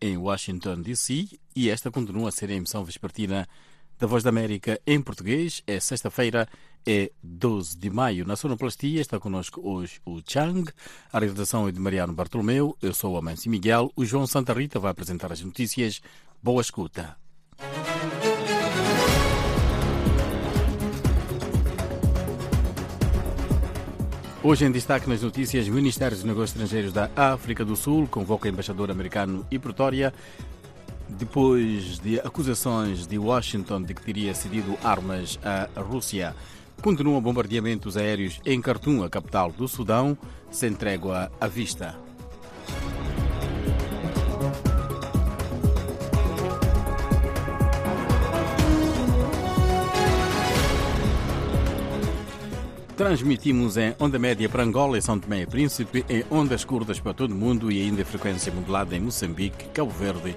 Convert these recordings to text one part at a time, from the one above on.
em Washington, D.C. e esta continua a ser a emissão vespertina da Voz da América em português. É sexta-feira, é 12 de maio. Na sonoplastia está connosco hoje o Chang. A realização é de Mariano Bartolomeu. Eu sou o Amancio Miguel. O João Santa Rita vai apresentar as notícias. Boa escuta. Hoje em destaque nas notícias, o Ministério dos Negócios Estrangeiros da África do Sul convoca o embaixador americano e Pretória depois de acusações de Washington de que teria cedido armas à Rússia. Continuam bombardeamentos aéreos em Khartoum, a capital do Sudão, sem trégua à vista. Transmitimos em onda média para Angola e São Tomé e Príncipe, em ondas curtas para todo o mundo e ainda frequência modulada em Moçambique, Cabo Verde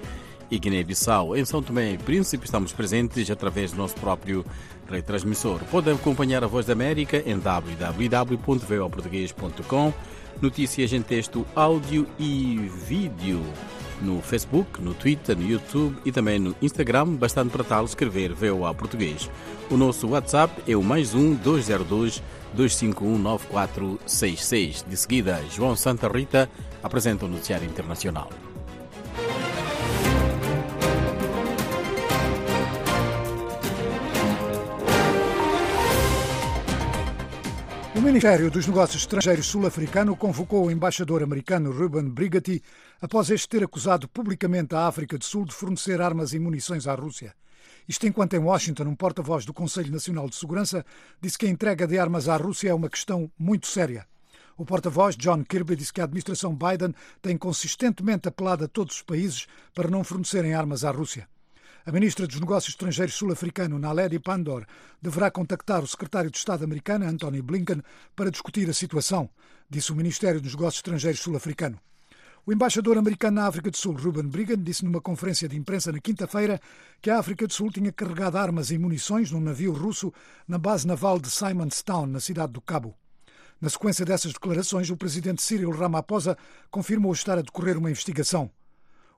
e Guiné-Bissau. Em São Tomé e Príncipe estamos presentes através do nosso próprio retransmissor. Pode acompanhar a Voz da América em www.voportuguês.com Notícias em texto, áudio e vídeo no Facebook, no Twitter, no YouTube e também no Instagram, bastante para tal escrever VOA Português. O nosso WhatsApp é o mais um 202 251 9466. De seguida, João Santa Rita apresenta o Noticiário Internacional. O Ministério dos Negócios Estrangeiros sul-africano convocou o embaixador americano Ruben Brigatti após este ter acusado publicamente a África do Sul de fornecer armas e munições à Rússia. Isto enquanto em Washington, um porta-voz do Conselho Nacional de Segurança disse que a entrega de armas à Rússia é uma questão muito séria. O porta-voz, John Kirby, disse que a administração Biden tem consistentemente apelado a todos os países para não fornecerem armas à Rússia. A ministra dos Negócios Estrangeiros sul-africano, Naledi Pandor, deverá contactar o secretário de Estado americano, Anthony Blinken, para discutir a situação, disse o Ministério dos Negócios Estrangeiros sul-africano. O embaixador americano na África do Sul, Ruben Brigham, disse numa conferência de imprensa na quinta-feira que a África do Sul tinha carregado armas e munições num navio russo na base naval de Simonstown, na cidade do Cabo. Na sequência dessas declarações, o presidente Cyril Ramaphosa confirmou estar a decorrer uma investigação.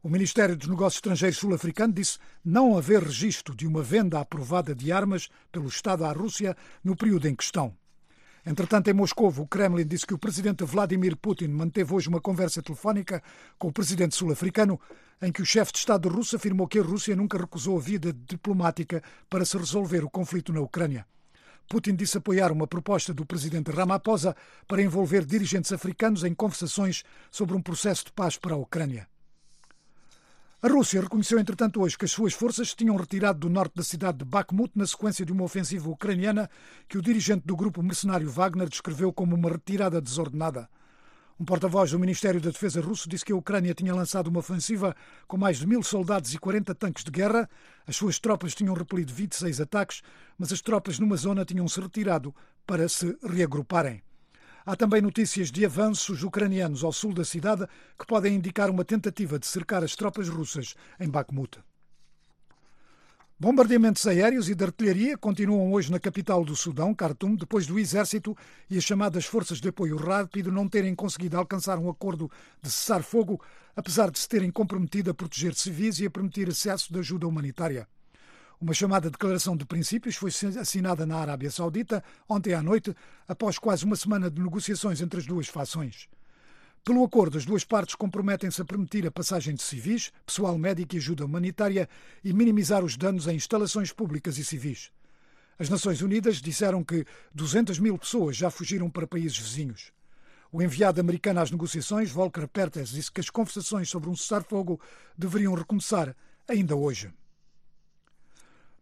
O Ministério dos Negócios Estrangeiros sul-africano disse não haver registro de uma venda aprovada de armas pelo Estado à Rússia no período em questão. Entretanto, em Moscou, o Kremlin disse que o presidente Vladimir Putin manteve hoje uma conversa telefónica com o presidente sul-africano, em que o chefe de Estado russo afirmou que a Rússia nunca recusou a vida diplomática para se resolver o conflito na Ucrânia. Putin disse apoiar uma proposta do presidente Ramaphosa para envolver dirigentes africanos em conversações sobre um processo de paz para a Ucrânia. A Rússia reconheceu, entretanto, hoje que as suas forças se tinham retirado do norte da cidade de Bakhmut na sequência de uma ofensiva ucraniana que o dirigente do grupo mercenário Wagner descreveu como uma retirada desordenada. Um porta-voz do Ministério da Defesa russo disse que a Ucrânia tinha lançado uma ofensiva com mais de mil soldados e 40 tanques de guerra. As suas tropas tinham repelido 26 ataques, mas as tropas numa zona tinham se retirado para se reagruparem. Há também notícias de avanços ucranianos ao sul da cidade que podem indicar uma tentativa de cercar as tropas russas em Bakhmut. Bombardeamentos aéreos e de artilharia continuam hoje na capital do Sudão, Khartoum, depois do exército e as chamadas forças de apoio rápido não terem conseguido alcançar um acordo de cessar-fogo, apesar de se terem comprometido a proteger civis e a permitir acesso de ajuda humanitária. Uma chamada declaração de princípios foi assinada na Arábia Saudita ontem à noite, após quase uma semana de negociações entre as duas fações. Pelo acordo, as duas partes comprometem-se a permitir a passagem de civis, pessoal médico e ajuda humanitária e minimizar os danos em instalações públicas e civis. As Nações Unidas disseram que 200 mil pessoas já fugiram para países vizinhos. O enviado americano às negociações, Volker Pertes, disse que as conversações sobre um cessar-fogo deveriam recomeçar ainda hoje.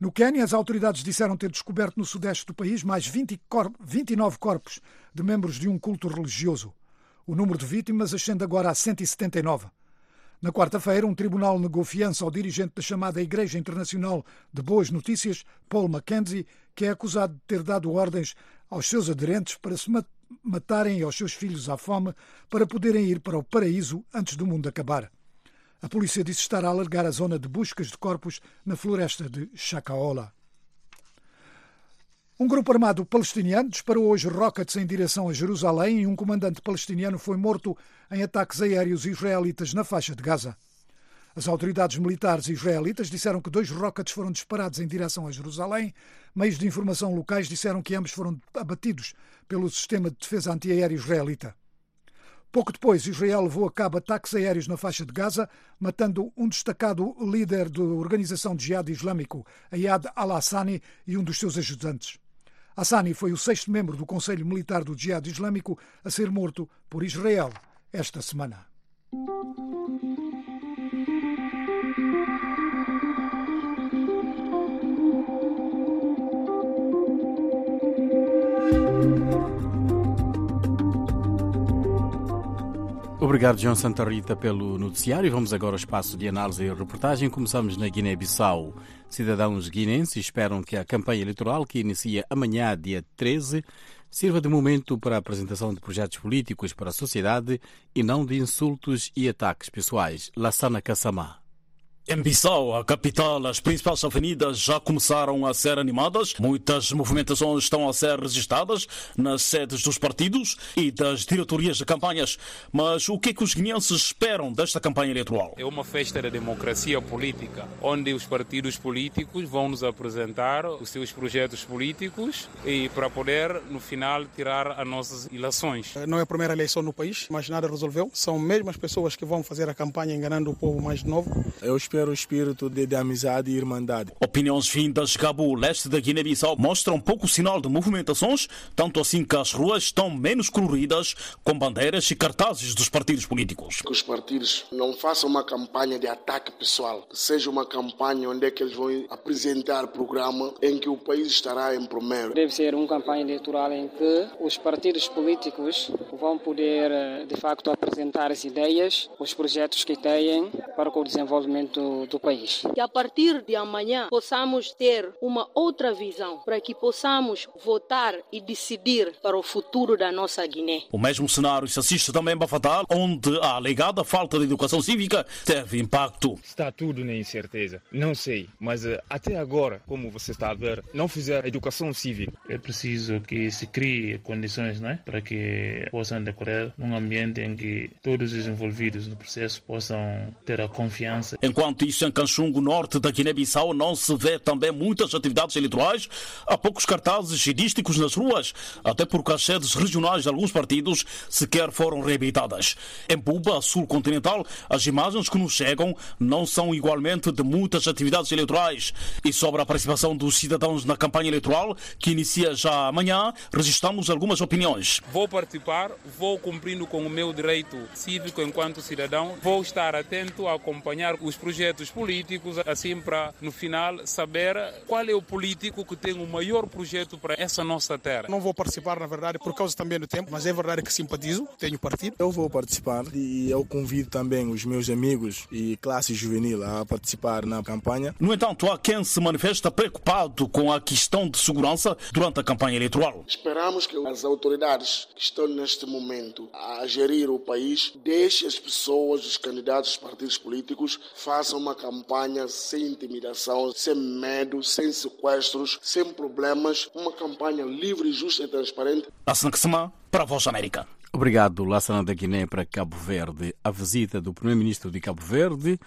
No Quênia, as autoridades disseram ter descoberto no sudeste do país mais 20 cor 29 corpos de membros de um culto religioso. O número de vítimas ascende agora a 179. Na quarta-feira, um tribunal negou fiança ao dirigente da chamada Igreja Internacional de Boas Notícias, Paul Mackenzie, que é acusado de ter dado ordens aos seus aderentes para se matarem aos seus filhos à fome para poderem ir para o paraíso antes do mundo acabar. A polícia disse estar a alargar a zona de buscas de corpos na floresta de Chacaola. Um grupo armado palestiniano disparou hoje rockets em direção a Jerusalém e um comandante palestiniano foi morto em ataques aéreos israelitas na faixa de Gaza. As autoridades militares israelitas disseram que dois rockets foram disparados em direção a Jerusalém. Meios de informação locais disseram que ambos foram abatidos pelo sistema de defesa antiaéreo israelita. Pouco depois, Israel levou a cabo ataques aéreos na faixa de Gaza, matando um destacado líder da organização de jihad islâmico, Ayad al-Hassani, e um dos seus ajudantes. Hassani foi o sexto membro do Conselho Militar do Jihad Islâmico a ser morto por Israel esta semana. Obrigado, João Santa Rita, pelo noticiário. Vamos agora ao espaço de análise e reportagem. Começamos na Guiné-Bissau. Cidadãos guinenses esperam que a campanha eleitoral, que inicia amanhã, dia 13, sirva de momento para a apresentação de projetos políticos para a sociedade e não de insultos e ataques pessoais. Lassana Kassamá. Em Bissau, a capital, as principais avenidas já começaram a ser animadas. Muitas movimentações estão a ser registradas nas sedes dos partidos e das diretorias de campanhas. Mas o que é que os guineenses esperam desta campanha eleitoral? É uma festa da democracia política, onde os partidos políticos vão nos apresentar os seus projetos políticos e para poder, no final, tirar as nossas eleições. Não é a primeira eleição no país, mas nada resolveu. São mesmo as pessoas que vão fazer a campanha enganando o povo mais novo. Eu espero o espírito de, de, amizade e irmandade. Opiniões vindas de Cabo Leste da Guiné-Bissau mostram pouco sinal de movimentações, tanto assim que as ruas estão menos coloridas com bandeiras e cartazes dos partidos políticos. Que os partidos não façam uma campanha de ataque pessoal, que seja uma campanha onde é que eles vão apresentar programa em que o país estará em primeiro. Deve ser uma campanha eleitoral em que os partidos políticos vão poder, eh, de facto, apresentar as ideias, os projetos que têm para o desenvolvimento do país. Que a partir de amanhã possamos ter uma outra visão para que possamos votar e decidir para o futuro da nossa Guiné. O mesmo cenário se assiste também em Bafatal, onde a alegada falta de educação cívica teve impacto. Está tudo na incerteza. Não sei, mas eh, até agora, como você está a ver, não fizeram educação cívica. É preciso que se crie condições né, para que possam decorrer num ambiente em que todos os envolvidos no processo possam ter a confiança. Enquanto isso, em Canchungo, norte da Guiné-Bissau, não se vê também muitas atividades eleitorais. Há poucos cartazes cidísticos nas ruas, até porque as sedes regionais de alguns partidos sequer foram reabilitadas. Em Buba, sul continental, as imagens que nos chegam não são igualmente de muitas atividades eleitorais. E sobre a participação dos cidadãos na campanha eleitoral, que inicia já amanhã, registramos algumas opiniões. Vou participar, vou cumprindo com o meu direito cívico enquanto cidadão, vou estar atento a acompanhar os projetos políticos, assim para no final saber qual é o político que tem o maior projeto para essa nossa terra. Não vou participar, na verdade, por causa também do tempo, mas é verdade que simpatizo, tenho partido. Eu vou participar e eu convido também os meus amigos e classe juvenil a participar na campanha. No entanto, há quem se manifesta preocupado com a questão de segurança durante a campanha eleitoral. Esperamos que as autoridades que estão neste momento a gerir o país deixem as pessoas, os candidatos, os partidos políticos, façam uma campanha sem intimidação, sem medo, sem sequestros, sem problemas, uma campanha livre, justa e transparente. Assana Ksama, para a Voz América. Obrigado, Lassana da Guiné, para Cabo Verde. A visita do Primeiro-Ministro de Cabo Verde,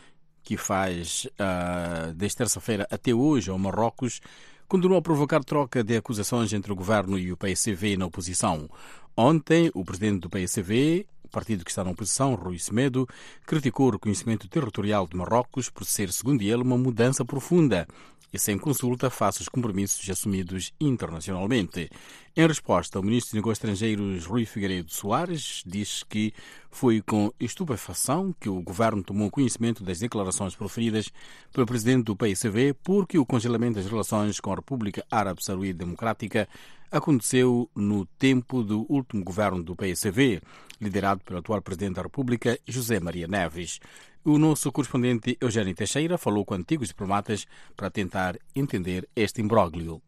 que faz uh, desde terça-feira até hoje ao Marrocos, continua a provocar troca de acusações entre o governo e o PSCV na oposição. Ontem, o presidente do PSCV, o partido que está na oposição, Rui Semedo, criticou o reconhecimento territorial de Marrocos por ser, segundo ele, uma mudança profunda e sem consulta face aos compromissos assumidos internacionalmente. Em resposta, o ministro de Negócios Estrangeiros, Rui Figueiredo Soares, diz que foi com estupefação que o governo tomou conhecimento das declarações proferidas pelo presidente do PSV porque o congelamento das relações com a República Árabe Saudita Democrática aconteceu no tempo do último governo do PSV, liderado pelo atual presidente da República, José Maria Neves. O nosso correspondente Eugênio Teixeira falou com antigos diplomatas para tentar entender este imbróglio.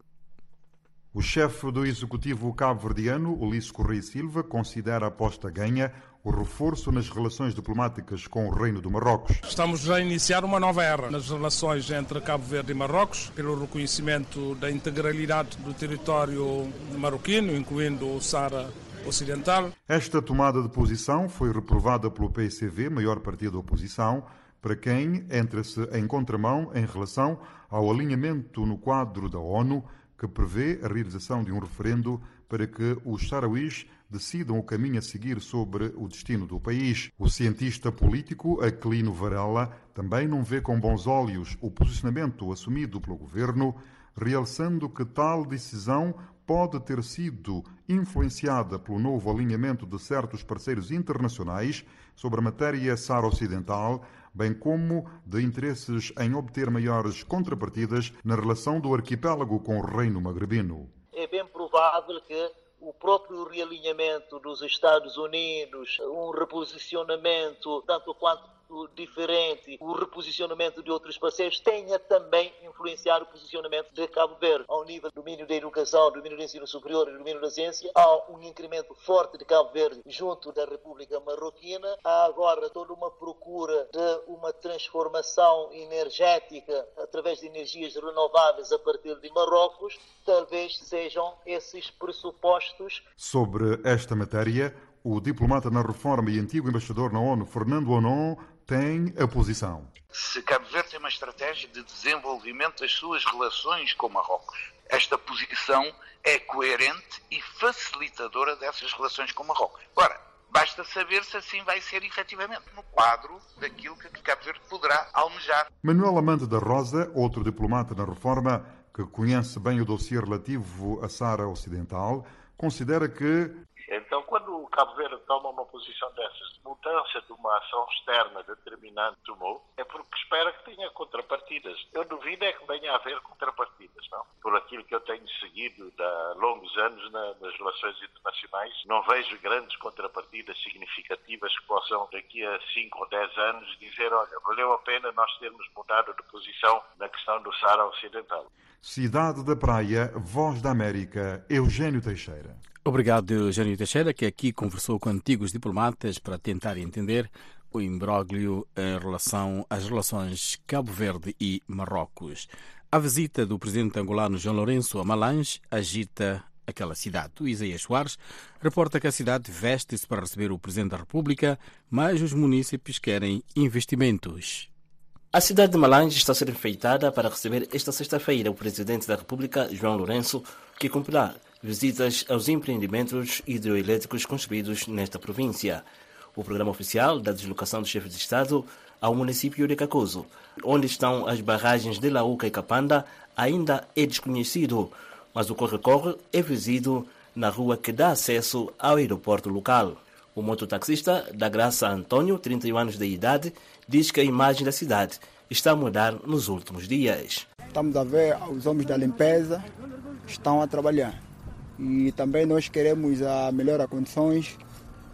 O chefe do executivo cabo-verdiano, Ulisses Correia Silva, considera a aposta ganha o reforço nas relações diplomáticas com o Reino do Marrocos. Estamos a iniciar uma nova era nas relações entre Cabo Verde e Marrocos, pelo reconhecimento da integralidade do território marroquino, incluindo o Sara Ocidental. Esta tomada de posição foi reprovada pelo PCV, maior partido da oposição, para quem entra-se em contramão em relação ao alinhamento no quadro da ONU que prevê a realização de um referendo para que os sarauís decidam o caminho a seguir sobre o destino do país. O cientista político Aquilino Varela também não vê com bons olhos o posicionamento assumido pelo governo, realçando que tal decisão pode ter sido influenciada pelo novo alinhamento de certos parceiros internacionais sobre a matéria Saara-Ocidental, bem como de interesses em obter maiores contrapartidas na relação do arquipélago com o Reino Magrebino. É bem provável que o próprio realinhamento dos Estados Unidos, um reposicionamento tanto quanto diferente, o reposicionamento de outros parceiros tenha também influenciado o posicionamento de Cabo Verde. Ao nível do domínio da educação, do domínio do ensino superior e do domínio da ciência, há um incremento forte de Cabo Verde junto da República Marroquina. Há agora toda uma procura de uma transformação energética através de energias renováveis a partir de Marrocos. Talvez sejam esses pressupostos. Sobre esta matéria, o diplomata na reforma e antigo embaixador na ONU, Fernando Onon, tem a posição. Se Cabo Verde tem uma estratégia de desenvolvimento das suas relações com Marrocos, esta posição é coerente e facilitadora dessas relações com Marrocos. Ora, basta saber se assim vai ser efetivamente no quadro daquilo que Cabo Verde poderá almejar. Manuel Amante da Rosa, outro diplomata na reforma, que conhece bem o dossiê relativo à Sara Ocidental, considera que então, quando o Cabo Verde toma uma posição dessas, de mudança de uma ação externa determinante tomou, é porque espera que tenha contrapartidas. Eu duvido é que venha a haver contrapartidas, não? Por aquilo que eu tenho seguido há longos anos na, nas relações internacionais, não vejo grandes contrapartidas significativas que possam, daqui a 5 ou 10 anos, dizer, olha, valeu a pena nós termos mudado de posição na questão do Saara Ocidental. Cidade da Praia, Voz da América, Eugênio Teixeira. Obrigado, Eugênio Teixeira, que aqui conversou com antigos diplomatas para tentar entender o imbróglio em relação às relações Cabo Verde e Marrocos. A visita do presidente angolano João Lourenço a Malange agita aquela cidade. O Isaías Soares reporta que a cidade veste-se para receber o presidente da República, mas os munícipes querem investimentos. A cidade de Malange está a ser enfeitada para receber esta sexta-feira o presidente da República, João Lourenço, que cumprirá visitas aos empreendimentos hidroelétricos construídos nesta província. O programa oficial da deslocação do chefe de Estado ao município de Cacoso, onde estão as barragens de Lauca e Capanda, ainda é desconhecido, mas o corre-corre é vizido na rua que dá acesso ao aeroporto local. O mototaxista da Graça Antônio, 31 anos de idade, diz que a imagem da cidade está a mudar nos últimos dias. Estamos a ver os homens da limpeza estão a trabalhar e também nós queremos a melhorar condições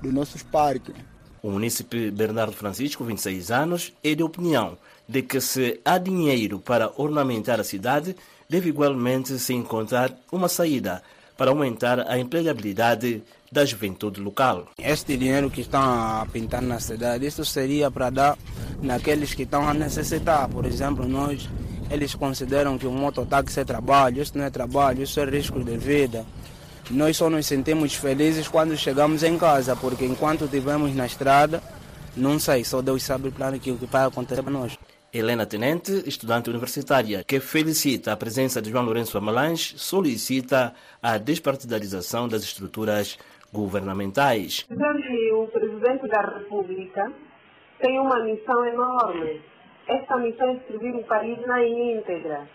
dos nossos parques. O munícipe Bernardo Francisco, 26 anos, é de opinião de que se há dinheiro para ornamentar a cidade, deve igualmente se encontrar uma saída para aumentar a empregabilidade da juventude local. Este dinheiro que estão a pintar na cidade, isso seria para dar naqueles que estão a necessitar. Por exemplo, nós, eles consideram que o mototáxi é trabalho, isso não é trabalho, isso é risco de vida. Nós só nos sentimos felizes quando chegamos em casa, porque enquanto estivemos na estrada, não sei, só Deus sabe o plano que, que vai acontecer para nós. Helena Tenente, estudante universitária, que felicita a presença de João Lourenço Amalange, solicita a despartidarização das estruturas governamentais. O presidente da República tem uma missão enorme. Esta missão é servir o país na íntegra.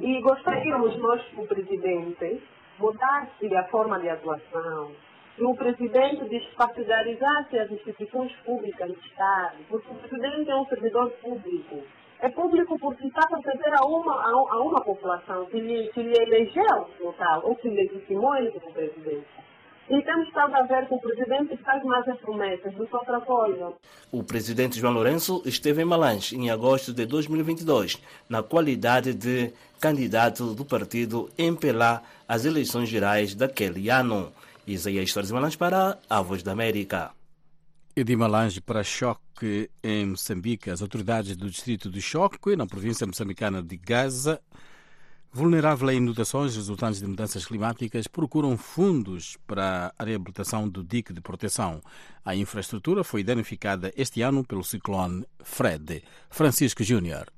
E gostaríamos nós, o presidente, mudar-se a forma de atuação, que o presidente despartidarizasse as instituições públicas do Estado, porque o presidente é um servidor público. É público porque está a pertencer a uma, a uma população que lhe, que lhe elegeu no tal, ou que legitimou ele como presidente. E temos estado a ver que o presidente faz mais as promessas do que outra coisa. O presidente João Lourenço esteve em Malange em agosto de 2022, na qualidade de candidato do partido MPLA às eleições gerais daquele ano. Isaías Soares de Malange para a Voz da América. E de Malange para Choque, em Moçambique, as autoridades do distrito de Choque, na província moçambicana de Gaza, Vulnerável a inundações resultantes de mudanças climáticas, procuram fundos para a reabilitação do dique de proteção. A infraestrutura foi danificada este ano pelo ciclone Fred. Francisco Júnior.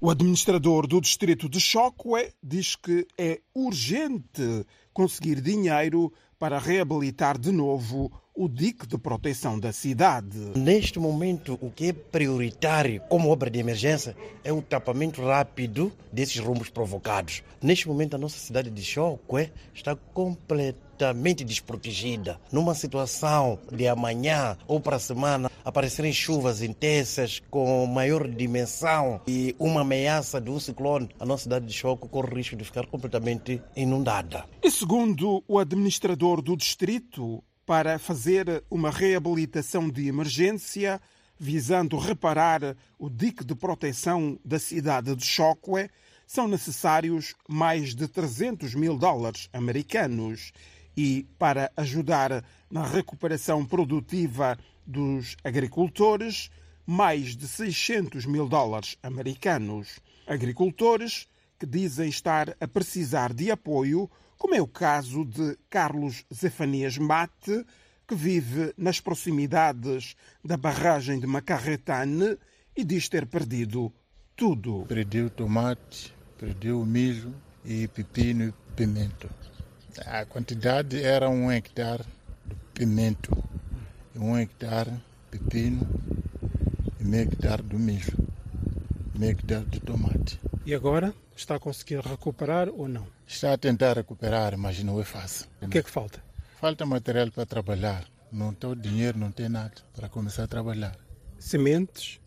O administrador do distrito de Chocwe diz que é urgente conseguir dinheiro para reabilitar de novo o dique de proteção da cidade. Neste momento, o que é prioritário como obra de emergência é o tapamento rápido desses rombos provocados. Neste momento, a nossa cidade de Chocwe está completamente desprotegida. Numa situação de amanhã ou para a semana aparecerem chuvas intensas com maior dimensão e uma ameaça de um ciclone, a nossa cidade de Chocwe corre o risco de ficar completamente inundada. E segundo o administrador do distrito, para fazer uma reabilitação de emergência visando reparar o dique de proteção da cidade de Chocwe, são necessários mais de 300 mil dólares americanos. E para ajudar na recuperação produtiva dos agricultores, mais de 600 mil dólares americanos. Agricultores que dizem estar a precisar de apoio como é o caso de Carlos Zefanias Mate, que vive nas proximidades da barragem de Macarretane e diz ter perdido tudo. Perdi o tomate, perdi o milho e pepino e pimento. A quantidade era um hectare de pimento, um hectare de pepino e meio hectare de milho, meio hectare de tomate. E agora está a conseguir recuperar ou não? Está a tentar recuperar, mas não é fácil. O que é que falta? Falta material para trabalhar. Não tem dinheiro, não tem nada para começar a trabalhar. Sementes?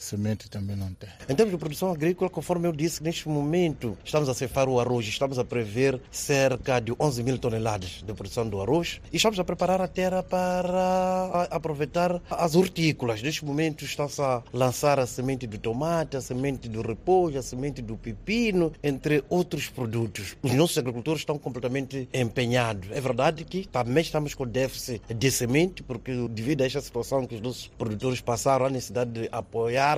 Semente também não tem. Em termos de produção agrícola, conforme eu disse, neste momento estamos a cefar o arroz, estamos a prever cerca de 11 mil toneladas de produção do arroz e estamos a preparar a terra para aproveitar as hortícolas. Neste momento está-se a lançar a semente do tomate, a semente do repolho, a semente do pepino, entre outros produtos. Os nossos agricultores estão completamente empenhados. É verdade que também estamos com déficit de semente, porque devido a esta situação que os nossos produtores passaram, a necessidade de apoiar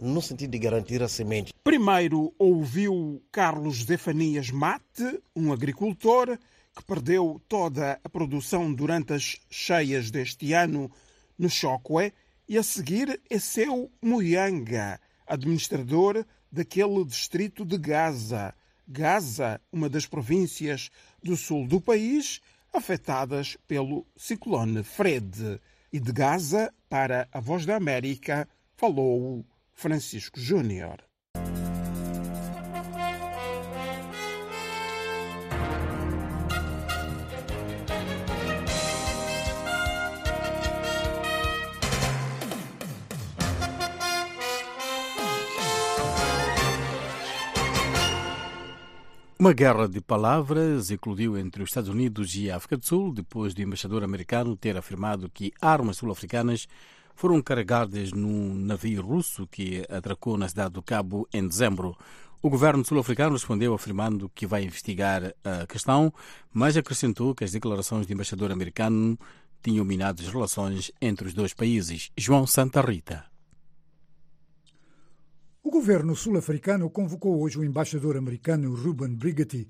no sentido de garantir a semente. Primeiro ouviu Carlos Zefanias Mate, um agricultor que perdeu toda a produção durante as cheias deste ano no Chocwe, e a seguir é seu Muyanga, administrador daquele distrito de Gaza. Gaza, uma das províncias do sul do país afetadas pelo ciclone Fred. E de Gaza para a Voz da América, falou Francisco Júnior. Uma guerra de palavras eclodiu entre os Estados Unidos e a África do Sul depois do embaixador americano ter afirmado que armas sul-africanas foram carregadas num navio russo que atracou na cidade do Cabo em dezembro. O governo sul-africano respondeu afirmando que vai investigar a questão, mas acrescentou que as declarações do embaixador americano tinham minado as relações entre os dois países. João Santa Rita. O governo sul-africano convocou hoje o embaixador americano Ruben Brigatti,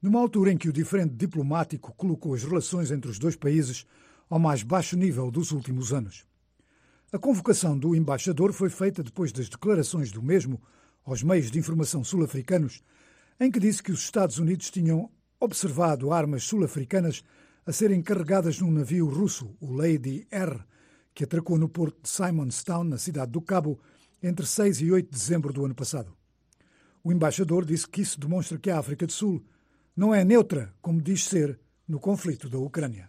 numa altura em que o diferente diplomático colocou as relações entre os dois países ao mais baixo nível dos últimos anos. A convocação do embaixador foi feita depois das declarações do mesmo aos meios de informação sul-africanos, em que disse que os Estados Unidos tinham observado armas sul-africanas a serem carregadas num navio russo, o Lady R, que atracou no porto de Simonstown, na cidade do Cabo, entre 6 e 8 de dezembro do ano passado. O embaixador disse que isso demonstra que a África do Sul não é neutra, como diz ser, no conflito da Ucrânia.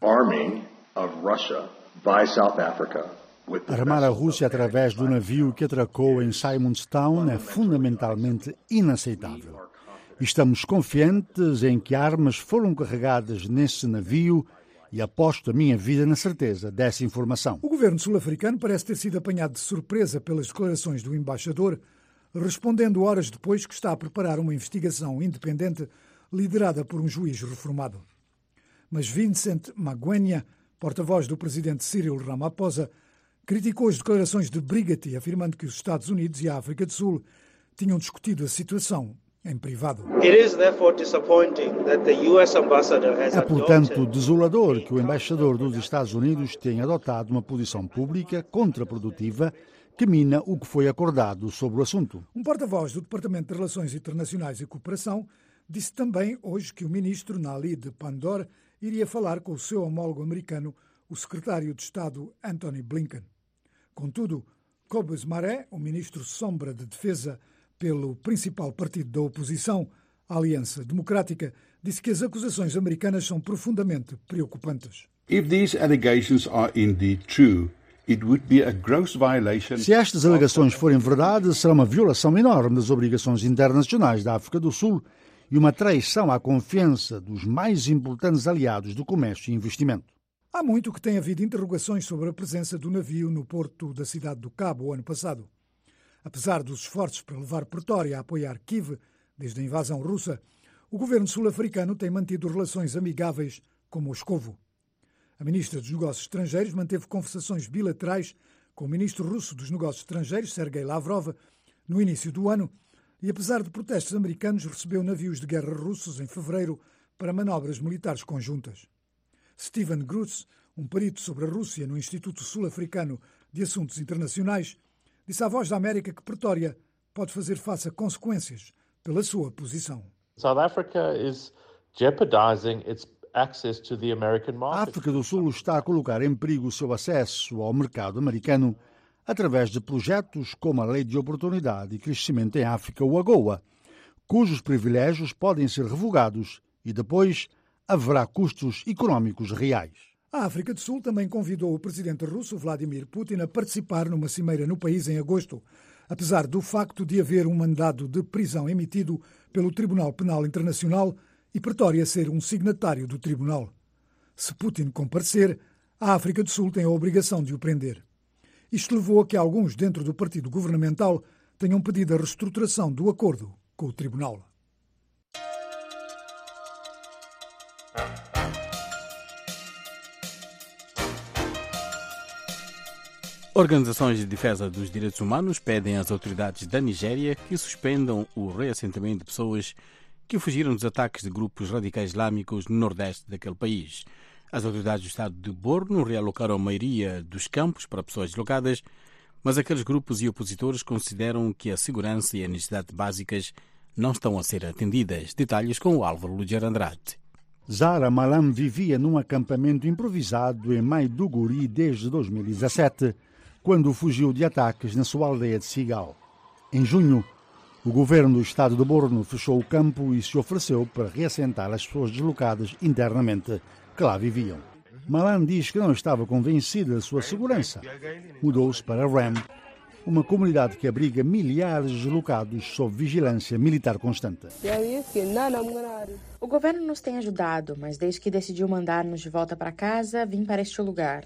Armar a Rússia através do navio que atracou em Simonstown é fundamentalmente inaceitável. Estamos confiantes em que armas foram carregadas nesse navio e aposto a minha vida na certeza dessa informação. O governo sul-africano parece ter sido apanhado de surpresa pelas declarações do embaixador, respondendo horas depois que está a preparar uma investigação independente liderada por um juiz reformado. Mas Vincent Magwenya, porta-voz do presidente Cyril Ramaphosa, criticou as declarações de Brigatti, afirmando que os Estados Unidos e a África do Sul tinham discutido a situação em privado. É, portanto, desolador que o embaixador dos Estados Unidos tenha adotado uma posição pública contraprodutiva que mina o que foi acordado sobre o assunto. Um porta-voz do Departamento de Relações Internacionais e Cooperação disse também hoje que o ministro Nali de Pandor iria falar com o seu homólogo americano, o secretário de Estado Anthony Blinken. Contudo, Cobes Maré, o ministro sombra de Defesa pelo principal partido da oposição, a Aliança Democrática, disse que as acusações americanas são profundamente preocupantes. If these allegations are indeed true, se estas alegações forem verdade, será uma violação enorme das obrigações internacionais da África do Sul e uma traição à confiança dos mais importantes aliados do comércio e investimento. Há muito que tem havido interrogações sobre a presença do navio no porto da cidade do Cabo o ano passado. Apesar dos esforços para levar Pretória a apoiar Kiev desde a invasão russa, o governo sul-africano tem mantido relações amigáveis com Moscovo. A ministra dos Negócios Estrangeiros manteve conversações bilaterais com o ministro russo dos Negócios Estrangeiros, Sergei Lavrov, no início do ano, e apesar de protestos americanos, recebeu navios de guerra russos em fevereiro para manobras militares conjuntas. Steven Grutz, um perito sobre a Rússia no Instituto Sul-Africano de Assuntos Internacionais, disse à Voz da América que Pretória pode fazer face a consequências pela sua posição. South Africa is jeopardizing its a África do Sul está a colocar em perigo o seu acesso ao mercado americano através de projetos como a Lei de Oportunidade e Crescimento em África, ou AGOA, cujos privilégios podem ser revogados e depois haverá custos económicos reais. A África do Sul também convidou o presidente russo Vladimir Putin a participar numa cimeira no país em agosto, apesar do facto de haver um mandado de prisão emitido pelo Tribunal Penal Internacional e Pretória ser um signatário do tribunal. Se Putin comparecer, a África do Sul tem a obrigação de o prender. Isto levou a que alguns dentro do partido governamental tenham pedido a reestruturação do acordo com o tribunal. Organizações de defesa dos direitos humanos pedem às autoridades da Nigéria que suspendam o reassentamento de pessoas que fugiram dos ataques de grupos radicais islâmicos no nordeste daquele país. As autoridades do estado de Borno realocaram a maioria dos campos para pessoas deslocadas, mas aqueles grupos e opositores consideram que a segurança e as necessidades básicas não estão a ser atendidas. Detalhes com o Álvaro Luger Andrade. Zara Malam vivia num acampamento improvisado em Maiduguri desde 2017, quando fugiu de ataques na sua aldeia de Sigal. Em junho, o governo do estado de Borno fechou o campo e se ofereceu para reassentar as pessoas deslocadas internamente que lá viviam. Malan diz que não estava convencida da sua segurança. Mudou-se para Ram, uma comunidade que abriga milhares de deslocados sob vigilância militar constante. O governo nos tem ajudado, mas desde que decidiu mandar-nos de volta para casa, vim para este lugar.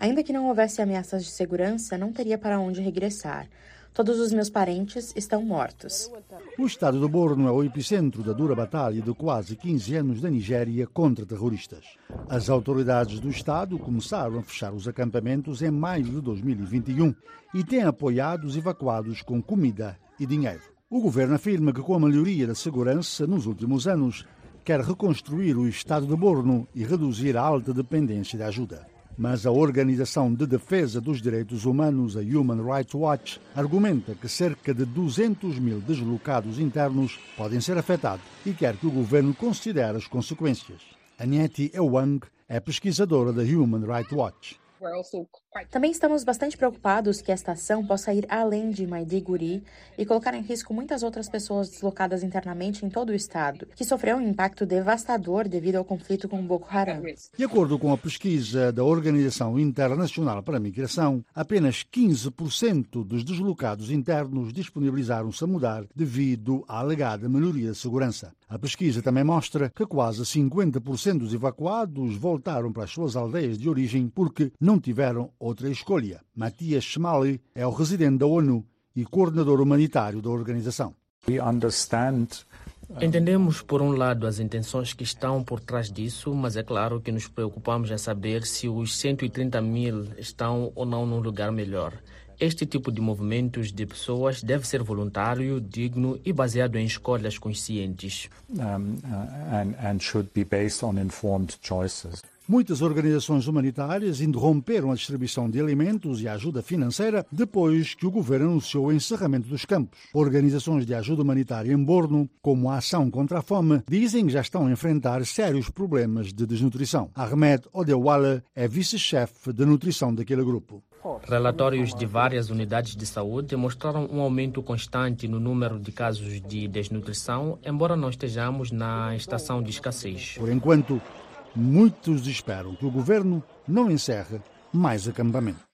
Ainda que não houvesse ameaças de segurança, não teria para onde regressar. Todos os meus parentes estão mortos. O estado do Borno é o epicentro da dura batalha de quase 15 anos da Nigéria contra terroristas. As autoridades do estado começaram a fechar os acampamentos em maio de 2021 e têm apoiado os evacuados com comida e dinheiro. O governo afirma que, com a melhoria da segurança nos últimos anos, quer reconstruir o estado de Borno e reduzir a alta dependência de ajuda. Mas a Organização de Defesa dos Direitos Humanos, a Human Rights Watch, argumenta que cerca de 200 mil deslocados internos podem ser afetados e quer que o governo considere as consequências. Anieti Ewang é pesquisadora da Human Rights Watch. Também estamos bastante preocupados que esta ação possa ir além de Maiduguri e colocar em risco muitas outras pessoas deslocadas internamente em todo o estado, que sofreu um impacto devastador devido ao conflito com Boko Haram. De acordo com a pesquisa da Organização Internacional para a Migração, apenas 15% dos deslocados internos disponibilizaram-se a mudar devido à alegada melhoria de segurança. A pesquisa também mostra que quase 50% dos evacuados voltaram para as suas aldeias de origem porque não tiveram outra escolha. Matias Schmali é o residente da ONU e coordenador humanitário da organização. Entendemos, por um lado, as intenções que estão por trás disso, mas é claro que nos preocupamos em saber se os 130 mil estão ou não num lugar melhor. este tipo de movimentos de pessoas deve ser voluntário, digno e baseado em escolhas conscientes. Um, uh, and, and Muitas organizações humanitárias interromperam a distribuição de alimentos e ajuda financeira depois que o governo anunciou o encerramento dos campos. Organizações de ajuda humanitária em Borno, como a Ação contra a Fome, dizem que já estão a enfrentar sérios problemas de desnutrição. Ahmed Odewale é vice-chefe de nutrição daquele grupo. Relatórios de várias unidades de saúde mostraram um aumento constante no número de casos de desnutrição, embora não estejamos na estação de escassez. Por enquanto, muitos esperam que o governo não encerre mais acampamento.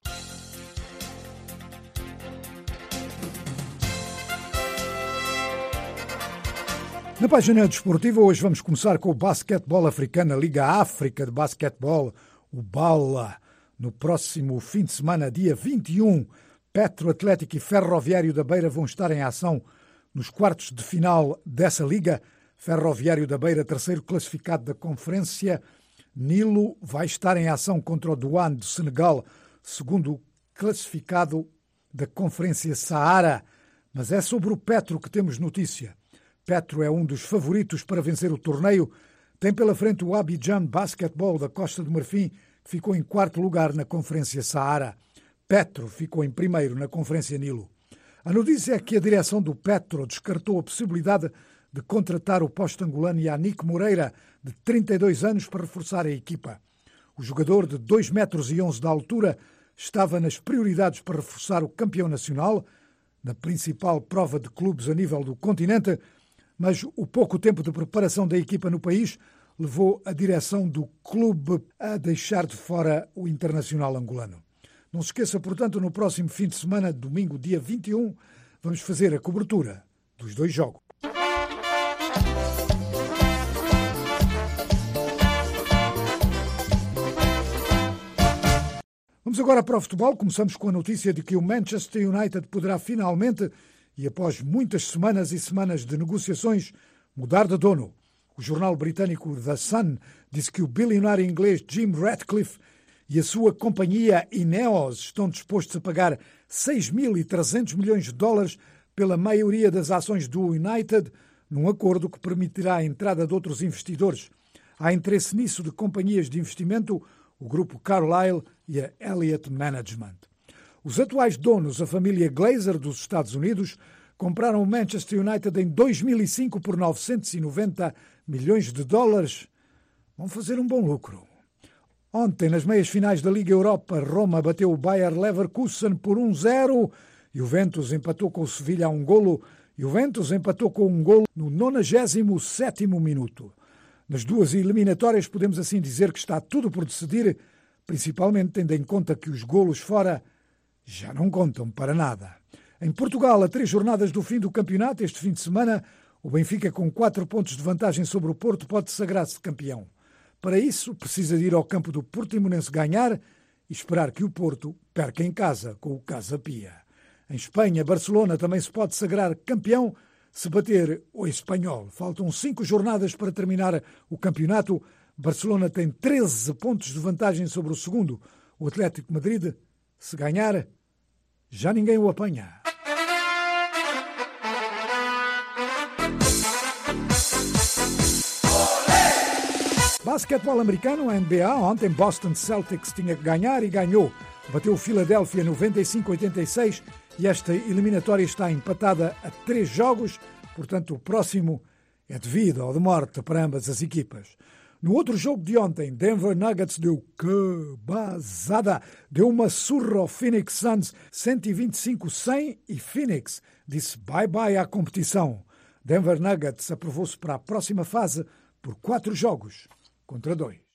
Na página desportiva, hoje vamos começar com o basquetebol africano, a Liga África de Basquetebol, o BALA. No próximo fim de semana, dia 21, Petro Atlético e Ferroviário da Beira vão estar em ação nos quartos de final dessa liga. Ferroviário da Beira, terceiro classificado da conferência. Nilo vai estar em ação contra o Douane do Senegal, segundo classificado da conferência Saara. Mas é sobre o Petro que temos notícia. Petro é um dos favoritos para vencer o torneio. Tem pela frente o Abidjan Basketball da Costa do Marfim, que ficou em quarto lugar na Conferência Saara. Petro ficou em primeiro na Conferência Nilo. A notícia é que a direção do Petro descartou a possibilidade de contratar o posto-angolano Yannick Moreira, de 32 anos, para reforçar a equipa. O jogador de 2 metros e 11 de altura estava nas prioridades para reforçar o campeão nacional, na principal prova de clubes a nível do continente, mas o pouco tempo de preparação da equipa no país levou a direção do clube a deixar de fora o internacional angolano. Não se esqueça, portanto, no próximo fim de semana, domingo, dia 21, vamos fazer a cobertura dos dois jogos. Vamos agora para o futebol. Começamos com a notícia de que o Manchester United poderá finalmente, e após muitas semanas e semanas de negociações, mudar de dono. O jornal britânico The Sun disse que o bilionário inglês Jim Ratcliffe e a sua companhia Ineos estão dispostos a pagar 6.300 milhões de dólares pela maioria das ações do United, num acordo que permitirá a entrada de outros investidores. Há interesse nisso de companhias de investimento o grupo Carlyle e a Elliott Management. Os atuais donos, a família Glazer dos Estados Unidos, compraram o Manchester United em 2005 por 990 milhões de dólares. Vão fazer um bom lucro. Ontem, nas meias finais da Liga Europa, Roma bateu o Bayer Leverkusen por 1-0. Juventus empatou com o Sevilha a um golo. Juventus empatou com um golo no 97º minuto. Nas duas eliminatórias, podemos assim dizer que está tudo por decidir, principalmente tendo em conta que os golos fora já não contam para nada. Em Portugal, a três jornadas do fim do campeonato, este fim de semana, o Benfica, com quatro pontos de vantagem sobre o Porto, pode sagrar-se campeão. Para isso, precisa de ir ao campo do Portimonense ganhar e esperar que o Porto perca em casa com o Casa Pia. Em Espanha, Barcelona também se pode sagrar campeão se bater o espanhol. Faltam cinco jornadas para terminar o campeonato. Barcelona tem 13 pontos de vantagem sobre o segundo. O Atlético Madrid, se ganhar, já ninguém o apanha. Basquetebol americano, NBA, ontem Boston Celtics tinha que ganhar e ganhou. Bateu o Philadelphia 95-86 e esta eliminatória está empatada a três jogos, portanto o próximo é de vida ou de morte para ambas as equipas. No outro jogo de ontem, Denver Nuggets deu que basada, deu uma surra ao Phoenix Suns 125-100 e Phoenix disse bye-bye à competição. Denver Nuggets aprovou-se para a próxima fase por quatro jogos contra dois.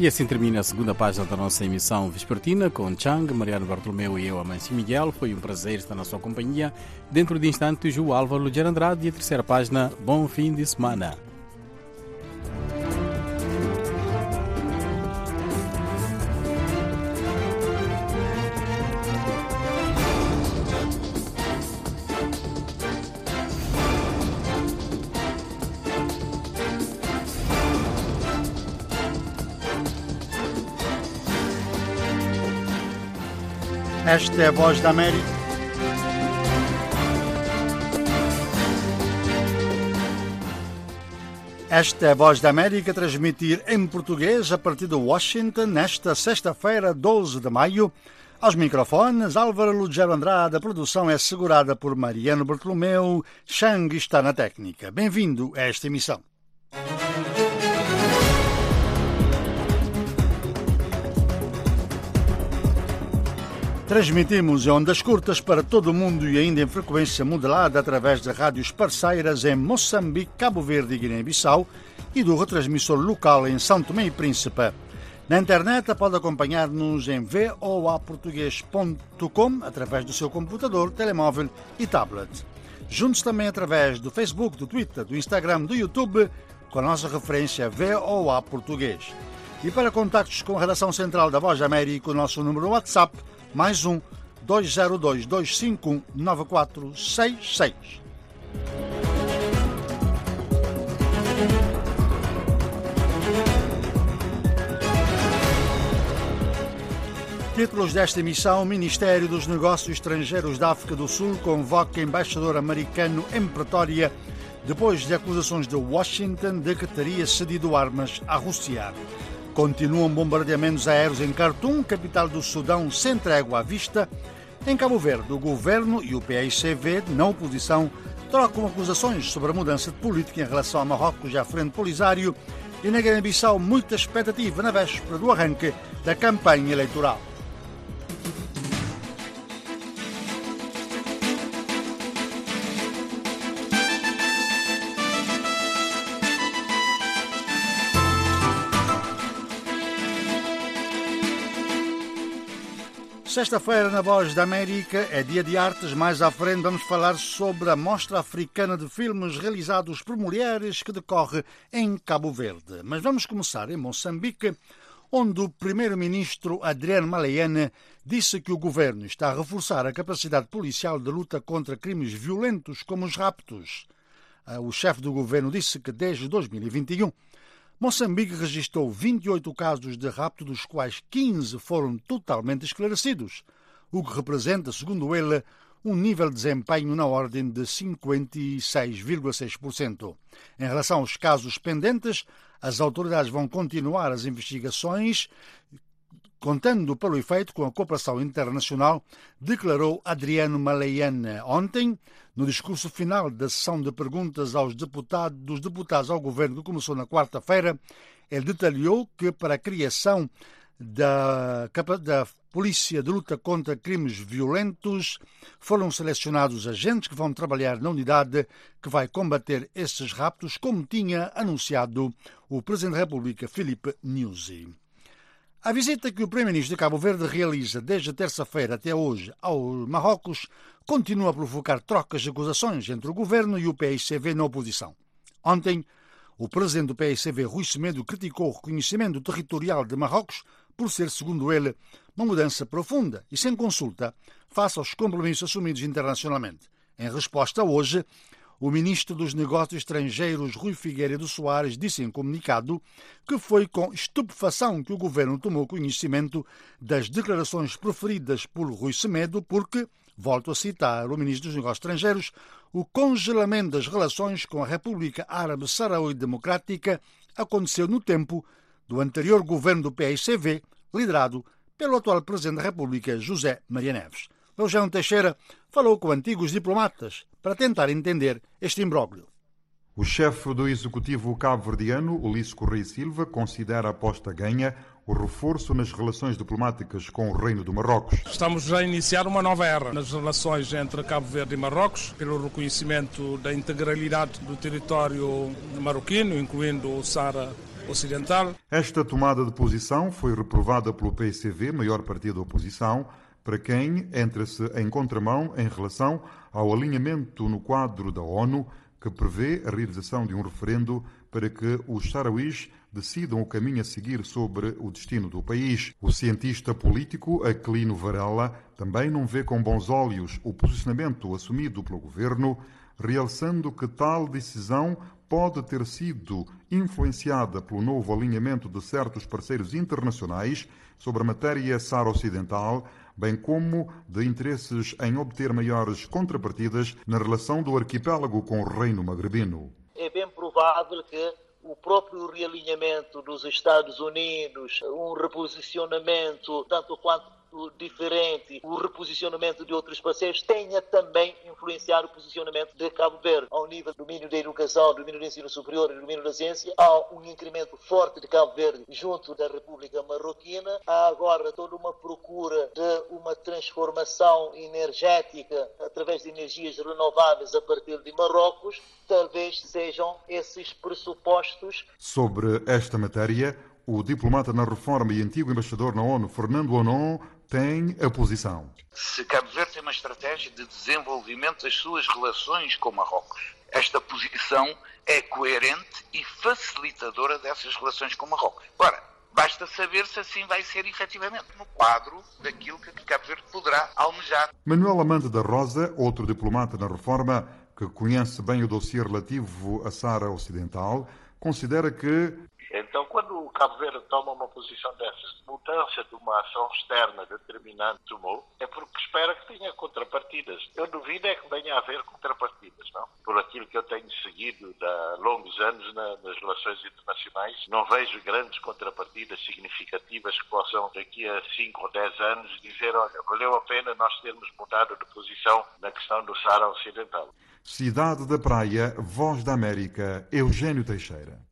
E assim termina a segunda página da nossa emissão vespertina com Chang, Mariano Bartolomeu e eu, Amancio Miguel. Foi um prazer estar na sua companhia. Dentro de instantes, o Álvaro Luger Andrade e a terceira página. Bom fim de semana. Esta é a voz da América. Esta é a Voz da América transmitir em português a partir de Washington nesta sexta-feira, 12 de maio. Aos microfones, Álvaro Lugero Andrade, a produção é segurada por Mariano Bartolomeu, Chang está na técnica. Bem-vindo a esta emissão. Transmitimos em ondas curtas para todo o mundo e ainda em frequência modelada através de rádios parceiras em Moçambique, Cabo Verde e Guiné-Bissau e do retransmissor local em São Tomé e Príncipe. Na internet pode acompanhar-nos em voaportuguês.com através do seu computador, telemóvel e tablet. Juntos também através do Facebook, do Twitter, do Instagram, do YouTube, com a nossa referência VOA Português. E para contactos com a redação central da Voz da América, o nosso número WhatsApp mais um 202 251 9466. Títulos desta emissão: Ministério dos Negócios Estrangeiros da África do Sul convoca embaixador americano em Pretória depois de acusações de Washington de que teria cedido armas à Rússia. Continuam bombardeamentos aéreos em Khartoum, capital do Sudão, sem trégua à vista. Em Cabo Verde, o governo e o PICV, na oposição, trocam acusações sobre a mudança de política em relação a Marrocos e à Frente Polisário. E na Guiné-Bissau, muita expectativa na véspera do arranque da campanha eleitoral. Sexta-feira, na Voz da América, é dia de artes. Mais à frente, vamos falar sobre a Mostra Africana de Filmes realizados por mulheres que decorre em Cabo Verde. Mas vamos começar em Moçambique, onde o primeiro-ministro Adriano Maleiane disse que o governo está a reforçar a capacidade policial de luta contra crimes violentos como os raptos. Ah, o chefe do governo disse que desde 2021 Moçambique registrou 28 casos de rapto, dos quais 15 foram totalmente esclarecidos, o que representa, segundo ele, um nível de desempenho na ordem de 56,6%. Em relação aos casos pendentes, as autoridades vão continuar as investigações, contando pelo efeito com a cooperação internacional, declarou Adriano Maleiane ontem, no discurso final da sessão de perguntas aos deputados, dos deputados ao governo que começou na quarta-feira, ele detalhou que para a criação da, da Polícia de Luta contra Crimes Violentos foram selecionados agentes que vão trabalhar na unidade que vai combater esses raptos, como tinha anunciado o Presidente da República, Filipe Nyusi. A visita que o Primeiro-Ministro de Cabo Verde realiza desde terça-feira até hoje ao Marrocos continua a provocar trocas de acusações entre o governo e o PICV na oposição. Ontem, o presidente do PICV, Rui Semedo, criticou o reconhecimento territorial de Marrocos por ser, segundo ele, uma mudança profunda e sem consulta face aos compromissos assumidos internacionalmente. Em resposta, hoje, o ministro dos Negócios Estrangeiros, Rui Figueiredo Soares, disse em comunicado que foi com estupefação que o governo tomou conhecimento das declarações proferidas por Rui Semedo, porque, volto a citar o ministro dos Negócios Estrangeiros, o congelamento das relações com a República Árabe Saharaui Democrática aconteceu no tempo do anterior governo do PICV, liderado pelo atual Presidente da República, José Maria Neves. Eugênio Teixeira falou com antigos diplomatas para tentar entender este imbróglio. O chefe do executivo cabo-verdiano, Ulisses Correia Silva, considera a aposta ganha o reforço nas relações diplomáticas com o Reino do Marrocos. Estamos a iniciar uma nova era nas relações entre Cabo Verde e Marrocos, pelo reconhecimento da integralidade do território marroquino, incluindo o Sara Ocidental. Esta tomada de posição foi reprovada pelo PCV, maior partido da oposição, para quem entra-se em contramão em relação ao alinhamento no quadro da ONU que prevê a realização de um referendo para que os sarauís decidam o caminho a seguir sobre o destino do país. O cientista político Aquilino Varela também não vê com bons olhos o posicionamento assumido pelo governo realçando que tal decisão pode ter sido influenciada pelo novo alinhamento de certos parceiros internacionais sobre a matéria Sara Ocidental, bem como de interesses em obter maiores contrapartidas na relação do arquipélago com o Reino Magrebino. É bem provável que o próprio realinhamento dos Estados Unidos, um reposicionamento tanto quanto diferente, o reposicionamento de outros parceiros tenha também influenciado o posicionamento de Cabo Verde. Ao nível do domínio da educação, do domínio do ensino superior e do domínio da ciência, há um incremento forte de Cabo Verde junto da República Marroquina. Há agora toda uma procura de uma transformação energética através de energias renováveis a partir de Marrocos. Talvez sejam esses pressupostos. Sobre esta matéria, o diplomata na reforma e antigo embaixador na ONU, Fernando Onon, tem a posição. Se Cabo Verde tem uma estratégia de desenvolvimento das suas relações com Marrocos, esta posição é coerente e facilitadora dessas relações com Marrocos. Ora, basta saber se assim vai ser efetivamente no quadro daquilo que Cabo Verde poderá almejar. Manuel Amante da Rosa, outro diplomata na reforma, que conhece bem o dossiê relativo à Sara Ocidental, considera que então, quando o Cabo Verde toma uma posição dessas, de mudança de uma ação externa determinante tomou, é porque espera que tenha contrapartidas. Eu duvido é que venha a haver contrapartidas, não? Por aquilo que eu tenho seguido há longos anos na, nas relações internacionais, não vejo grandes contrapartidas significativas que possam, daqui a 5 ou 10 anos, dizer, olha, valeu a pena nós termos mudado de posição na questão do Saara Ocidental. Cidade da Praia, Voz da América, Eugênio Teixeira.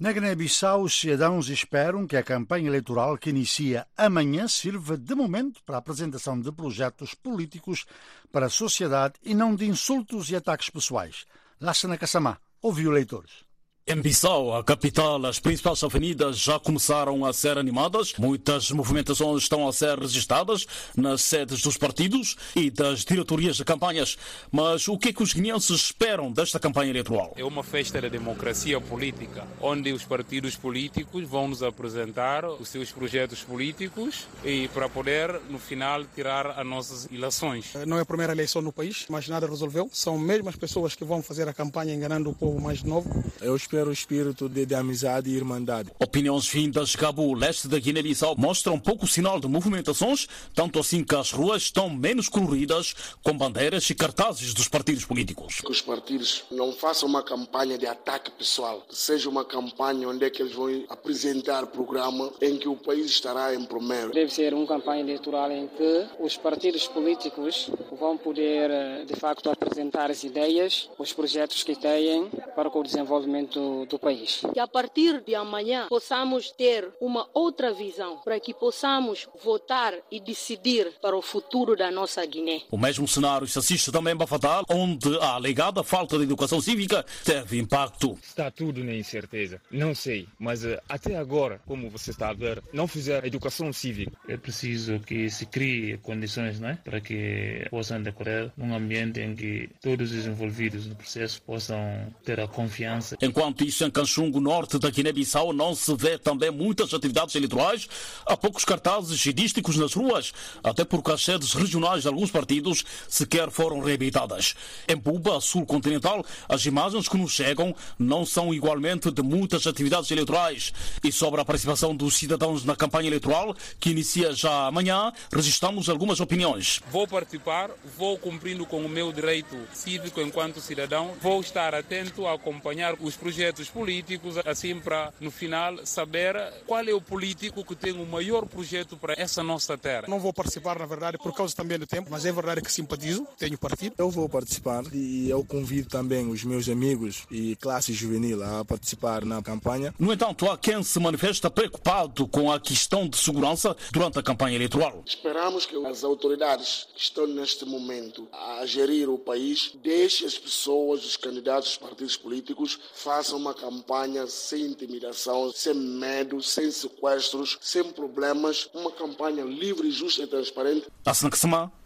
Na Guiné-Bissau, os cidadãos esperam que a campanha eleitoral que inicia amanhã sirva de momento para a apresentação de projetos políticos para a sociedade e não de insultos e ataques pessoais. Lassana Kassamá ouviu eleitores. Em Bissau, a capital, as principais avenidas já começaram a ser animadas. Muitas movimentações estão a ser registradas nas sedes dos partidos e das diretorias de campanhas. Mas o que é que os guineenses esperam desta campanha eleitoral? É uma festa da democracia política, onde os partidos políticos vão nos apresentar os seus projetos políticos e para poder, no final, tirar as nossas eleições. Não é a primeira eleição no país, mas nada resolveu. São mesmas pessoas que vão fazer a campanha enganando o povo mais novo. Eu espero o espírito de, de, amizade e irmandade. Opiniões vindas de Cabo, leste da Guiné-Bissau, mostram pouco sinal de movimentações, tanto assim que as ruas estão menos coloridas, com bandeiras e cartazes dos partidos políticos. Que os partidos não façam uma campanha de ataque pessoal, que seja uma campanha onde é que eles vão apresentar programa em que o país estará em primeiro. Deve ser uma campanha eleitoral em que os partidos políticos vão poder, de facto, apresentar as ideias, os projetos que têm para o desenvolvimento do, país. Que a partir de amanhã possamos ter uma outra visão para que possamos votar e decidir para o futuro da nossa Guiné. O mesmo cenário se assiste também em Bafatal, onde a alegada falta de educação cívica teve impacto. Está tudo na incerteza. Não sei, mas eh, até agora, como você está a ver, não fizeram educação cívica. É preciso que se crie condições né, para que possam decorrer num ambiente em que todos os envolvidos no processo possam ter a confiança. Enquanto isso, em Canchungo, norte da Guiné-Bissau, não se vê também muitas atividades eleitorais. Há poucos cartazes xidísticos nas ruas, até porque as sedes regionais de alguns partidos sequer foram reabilitadas. Em Buba, sul continental, as imagens que nos chegam não são igualmente de muitas atividades eleitorais. E sobre a participação dos cidadãos na campanha eleitoral, que inicia já amanhã, registramos algumas opiniões. Vou participar, vou cumprindo com o meu direito cívico enquanto cidadão, vou estar atento a acompanhar os projetos políticos, assim para no final saber qual é o político que tem o maior projeto para essa nossa terra. Não vou participar, na verdade, por causa também do tempo, mas é verdade que simpatizo, tenho partido. Eu vou participar e eu convido também os meus amigos e classe juvenil a participar na campanha. No entanto, há quem se manifesta preocupado com a questão de segurança durante a campanha eleitoral. Esperamos que as autoridades que estão neste momento a gerir o país deixem as pessoas, os candidatos dos partidos políticos, façam uma campanha sem intimidação, sem medo, sem sequestros, sem problemas, uma campanha livre, justa e transparente.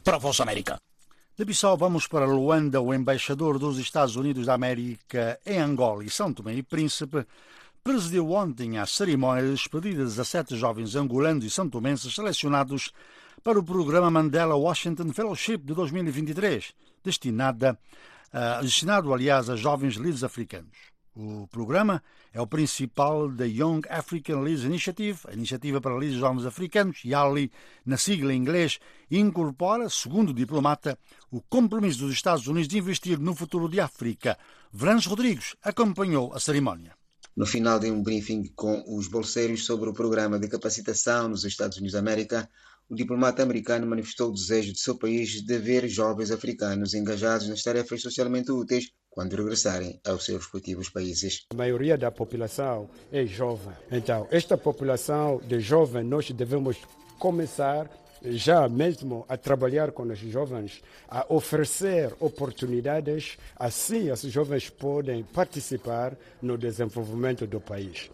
Para a Voz da América. De Bissau vamos para Luanda. O embaixador dos Estados Unidos da América em Angola e São Tomé e Príncipe presidiu ontem a cerimónia de despedida de 17 jovens angolanos e santomenses selecionados para o programa Mandela Washington Fellowship de 2023, destinada uh, destinado, aliás, a jovens líderes africanos. O programa é o principal da Young African Leaders Initiative, a iniciativa para líderes jovens africanos, YALI, na sigla em inglês, incorpora, segundo o diplomata, o compromisso dos Estados Unidos de investir no futuro de África. Vrandes Rodrigues acompanhou a cerimónia. No final de um briefing com os bolseiros sobre o programa de capacitação nos Estados Unidos da América, o diplomata americano manifestou o desejo de seu país de ver jovens africanos engajados nas tarefas socialmente úteis quando regressarem aos seus respectivos países. A maioria da população é jovem. Então, esta população de jovens, nós devemos começar já mesmo a trabalhar com os jovens, a oferecer oportunidades, assim os jovens podem participar no desenvolvimento do país.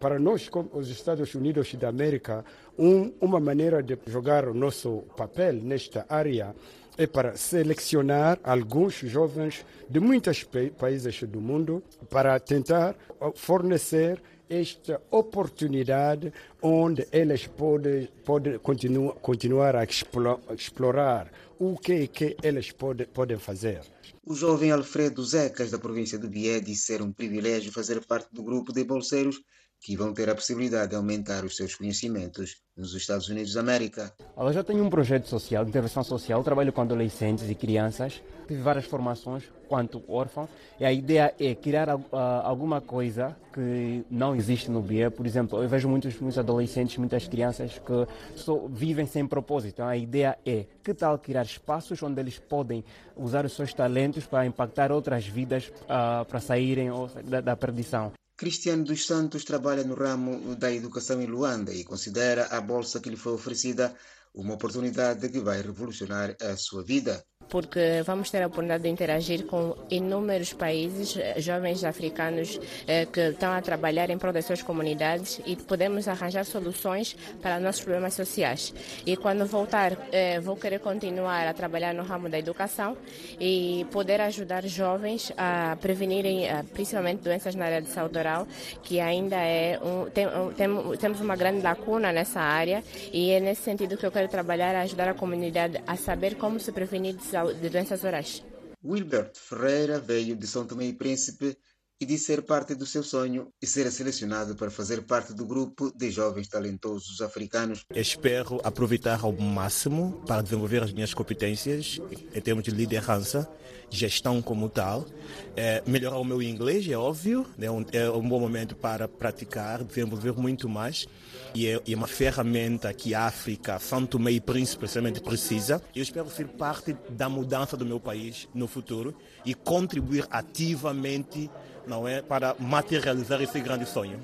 Para nós, como os Estados Unidos da América, um, uma maneira de jogar o nosso papel nesta área é para selecionar alguns jovens de muitos países do mundo para tentar fornecer esta oportunidade onde eles podem, podem continu, continuar a explorar o que, que eles pode, podem fazer. O jovem Alfredo Zecas, da província do Bié, disse ser um privilégio fazer parte do grupo de bolseiros que vão ter a possibilidade de aumentar os seus conhecimentos nos Estados Unidos da América. Eu já tenho um projeto social, de intervenção social, trabalho com adolescentes e crianças, tive várias formações quanto órfão, e a ideia é criar uh, alguma coisa que não existe no BIE. Por exemplo, eu vejo muitos, muitos adolescentes, muitas crianças que só vivem sem propósito. Então, a ideia é, que tal criar espaços onde eles podem usar os seus talentos para impactar outras vidas, uh, para saírem da, da perdição. Cristiano dos Santos trabalha no ramo da educação em Luanda e considera a bolsa que lhe foi oferecida uma oportunidade que vai revolucionar a sua vida porque vamos ter a oportunidade de interagir com inúmeros países, eh, jovens africanos eh, que estão a trabalhar em prol das suas comunidades e podemos arranjar soluções para nossos problemas sociais. E quando voltar, eh, vou querer continuar a trabalhar no ramo da educação e poder ajudar jovens a prevenirem principalmente doenças na área de saúde oral, que ainda é um, tem, tem, temos uma grande lacuna nessa área e é nesse sentido que eu quero trabalhar, ajudar a comunidade a saber como se prevenir de de doenças orais. Wilbert Ferreira veio de São Tomé e Príncipe e de ser parte do seu sonho e ser selecionado para fazer parte do grupo de jovens talentosos africanos. Espero aproveitar ao máximo para desenvolver as minhas competências em termos de liderança, gestão como tal, é, melhorar o meu inglês, é óbvio, né, é um bom momento para praticar, desenvolver muito mais e é, é uma ferramenta que a África, São Tomé e Príncipe, especialmente precisa. Eu espero ser parte da mudança do meu país no futuro e contribuir ativamente não é, para materializar esse grande sonho.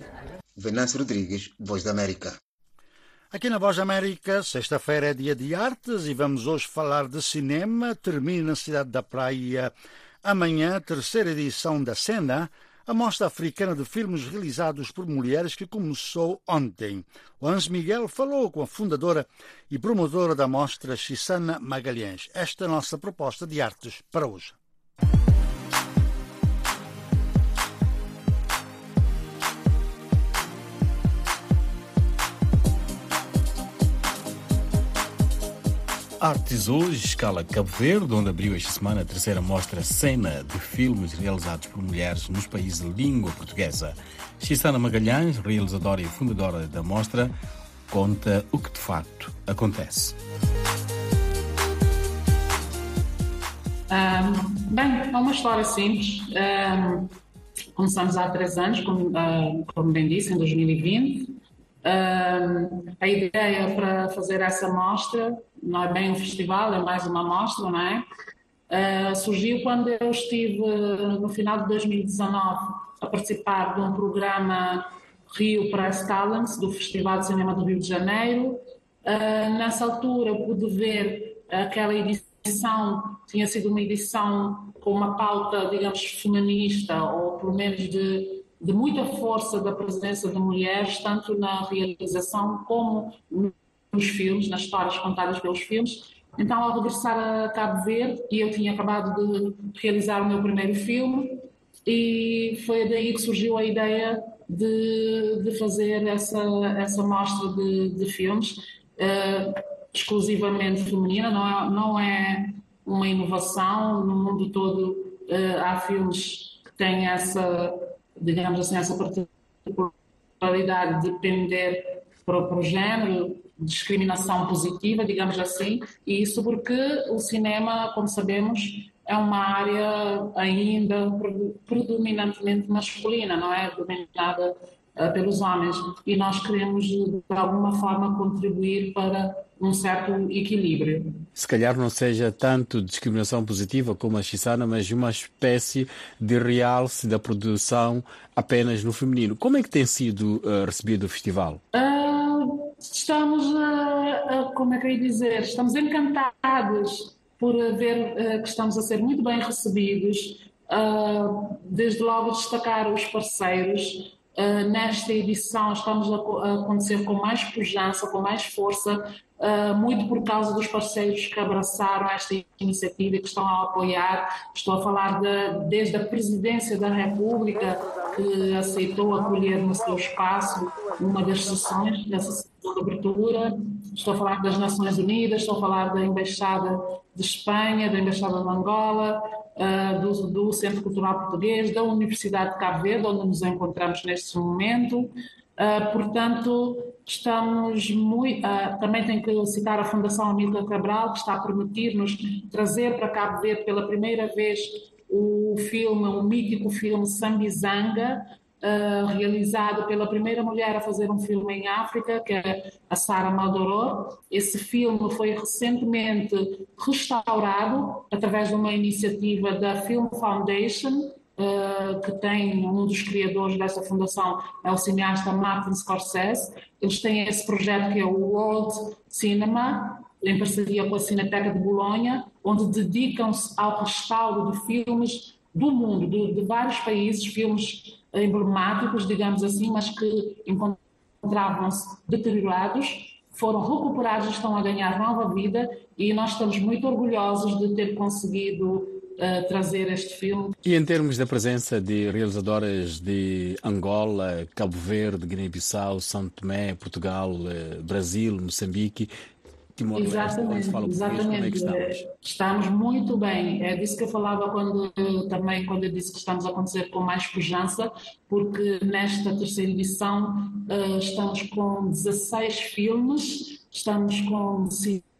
Venâncio Rodrigues, Voz da América. Aqui na Voz da América, sexta-feira é dia de artes e vamos hoje falar de cinema. Termina na cidade da Praia amanhã, terceira edição da Cena, a mostra africana de filmes realizados por mulheres que começou ontem. O Hans Miguel falou com a fundadora e promotora da mostra, Chisana Magalhães. Esta é a nossa proposta de artes para hoje. Artes hoje, escala Cabo Verde, onde abriu esta semana a terceira mostra Cena de filmes realizados por mulheres nos países de língua portuguesa. Xisana Magalhães, realizadora e fundadora da mostra, conta o que de facto acontece. Um, bem, é uma história simples. Um, começamos há três anos, como, uh, como bem disse, em 2020. Um, a ideia para fazer essa mostra não é bem um festival, é mais uma mostra, não é? Uh, surgiu quando eu estive no final de 2019 a participar de um programa Rio Press Talents do Festival de Cinema do Rio de Janeiro. Uh, nessa altura pude ver aquela edição, tinha sido uma edição com uma pauta, digamos, feminista, ou pelo menos de, de muita força da presença de mulheres, tanto na realização como nos filmes, nas histórias contadas pelos filmes. Então, ao regressar a Cabo Verde, e eu tinha acabado de realizar o meu primeiro filme, e foi daí que surgiu a ideia de, de fazer essa, essa mostra de, de filmes uh, exclusivamente feminina, não é, não é uma inovação, no mundo todo há filmes que têm essa, digamos assim, essa particularidade de depender para, para o género, discriminação positiva, digamos assim, e isso porque o cinema, como sabemos, é uma área ainda predominantemente masculina, não é? Dominada pelos homens. E nós queremos, de alguma forma, contribuir para um certo equilíbrio. Se calhar não seja tanto discriminação positiva como a Chisana, mas uma espécie de realce da produção apenas no feminino. Como é que tem sido uh, recebido o festival? Uh, estamos, uh, como é que eu ia dizer, estamos encantados por ver uh, que estamos a ser muito bem recebidos. Uh, desde logo destacar os parceiros. Uh, nesta edição estamos a, a, acontecer com mais pujança, com mais força, muito por causa dos parceiros que abraçaram esta iniciativa e que estão a apoiar. Estou a falar de, desde a Presidência da República, que aceitou acolher no seu espaço uma das sessões dessa sessão de abertura. Estou a falar das Nações Unidas, estou a falar da Embaixada de Espanha, da Embaixada de Angola, uh, do, do, Centro Cultural Português, da Universidade de Cabo Verde, onde nos encontramos neste momento. Uh, portanto, estamos muito. Uh, também tenho que citar a Fundação Amílcar Cabral, que está a permitir-nos trazer para Cabo Verde pela primeira vez o filme, o mítico filme Sambizanga, uh, realizado pela primeira mulher a fazer um filme em África, que é a Sara Maldoror. Esse filme foi recentemente restaurado através de uma iniciativa da Film Foundation, Uh, que tem um dos criadores dessa fundação é o cineasta Martin Scorsese. Eles têm esse projeto que é o World Cinema, em parceria com a Cineteca de Bolonha, onde dedicam-se ao restauro de filmes do mundo, de, de vários países, filmes emblemáticos, digamos assim, mas que encontravam-se deteriorados, foram recuperados, estão a ganhar nova vida e nós estamos muito orgulhosos de ter conseguido Uh, trazer este filme. E em termos da presença de realizadoras de Angola, Cabo Verde, Guiné-Bissau, São Tomé, Portugal, uh, Brasil, Moçambique, Exatamente, exatamente. É estamos muito bem. É disso que eu falava quando também quando eu disse que estamos a acontecer com mais pujança, porque nesta terceira edição uh, estamos com 16 filmes, estamos com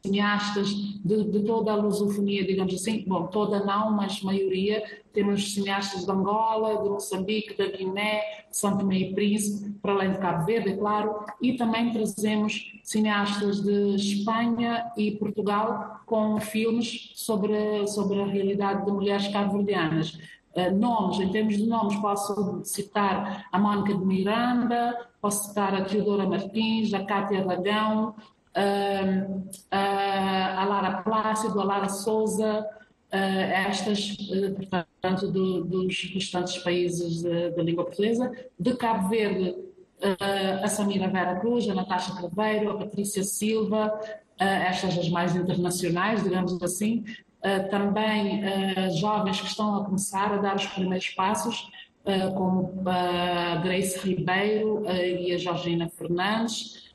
cineastas de, de, toda a lusofonia, digamos assim, bom, toda não, mas maioria, temos cineastas de Angola, de Moçambique, da Guiné, São Tomé e Príncipe, para além de Cabo Verde, é claro, e também trazemos cineastas de Espanha e Portugal com filmes sobre, sobre a realidade de mulheres cabo-verdianas. Uh, nomes, em termos de nomes, posso citar a Mónica de Miranda, posso citar a Teodora Martins, a Cátia Ragão, a Lara Plácido, a Lara Souza, estas, eh, portanto, do, dos restantes países da língua portuguesa. De Cabo Verde, a Samira Vera Cruz, a Natasha Craveiro, a Patrícia Silva, estas as mais internacionais, digamos assim. Também jovens que estão a começar a dar os primeiros passos, como a Grace Ribeiro e a Georgina Fernandes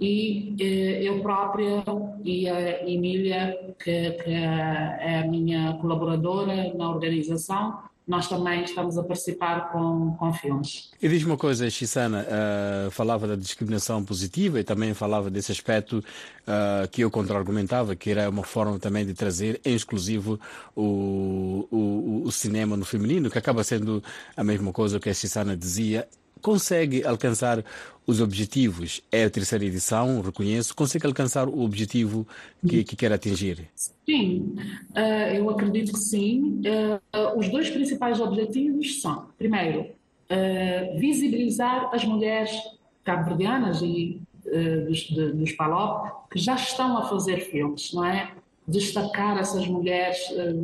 e eh, eu própria e a Emília, que, que, é a minha colaboradora na organização, nós também estamos a participar com, com filmes. E diz uma coisa, Chisana, uh, falava da discriminação positiva e também falava desse aspecto uh, que eu contra-argumentava, que era uma forma também de trazer em exclusivo o, o, o cinema no feminino, que acaba sendo a mesma coisa que a Chisana dizia, consegue alcançar os objetivos. É a terceira edição, reconheço. Consegue alcançar o objetivo que, que quer atingir? Sim, uh, eu acredito que sim. Uh, os dois principais objetivos são, primeiro, uh, visibilizar as mulheres cabo-verdianas e dos, dos PALOP que já estão a fazer filmes, não é? Destacar essas mulheres,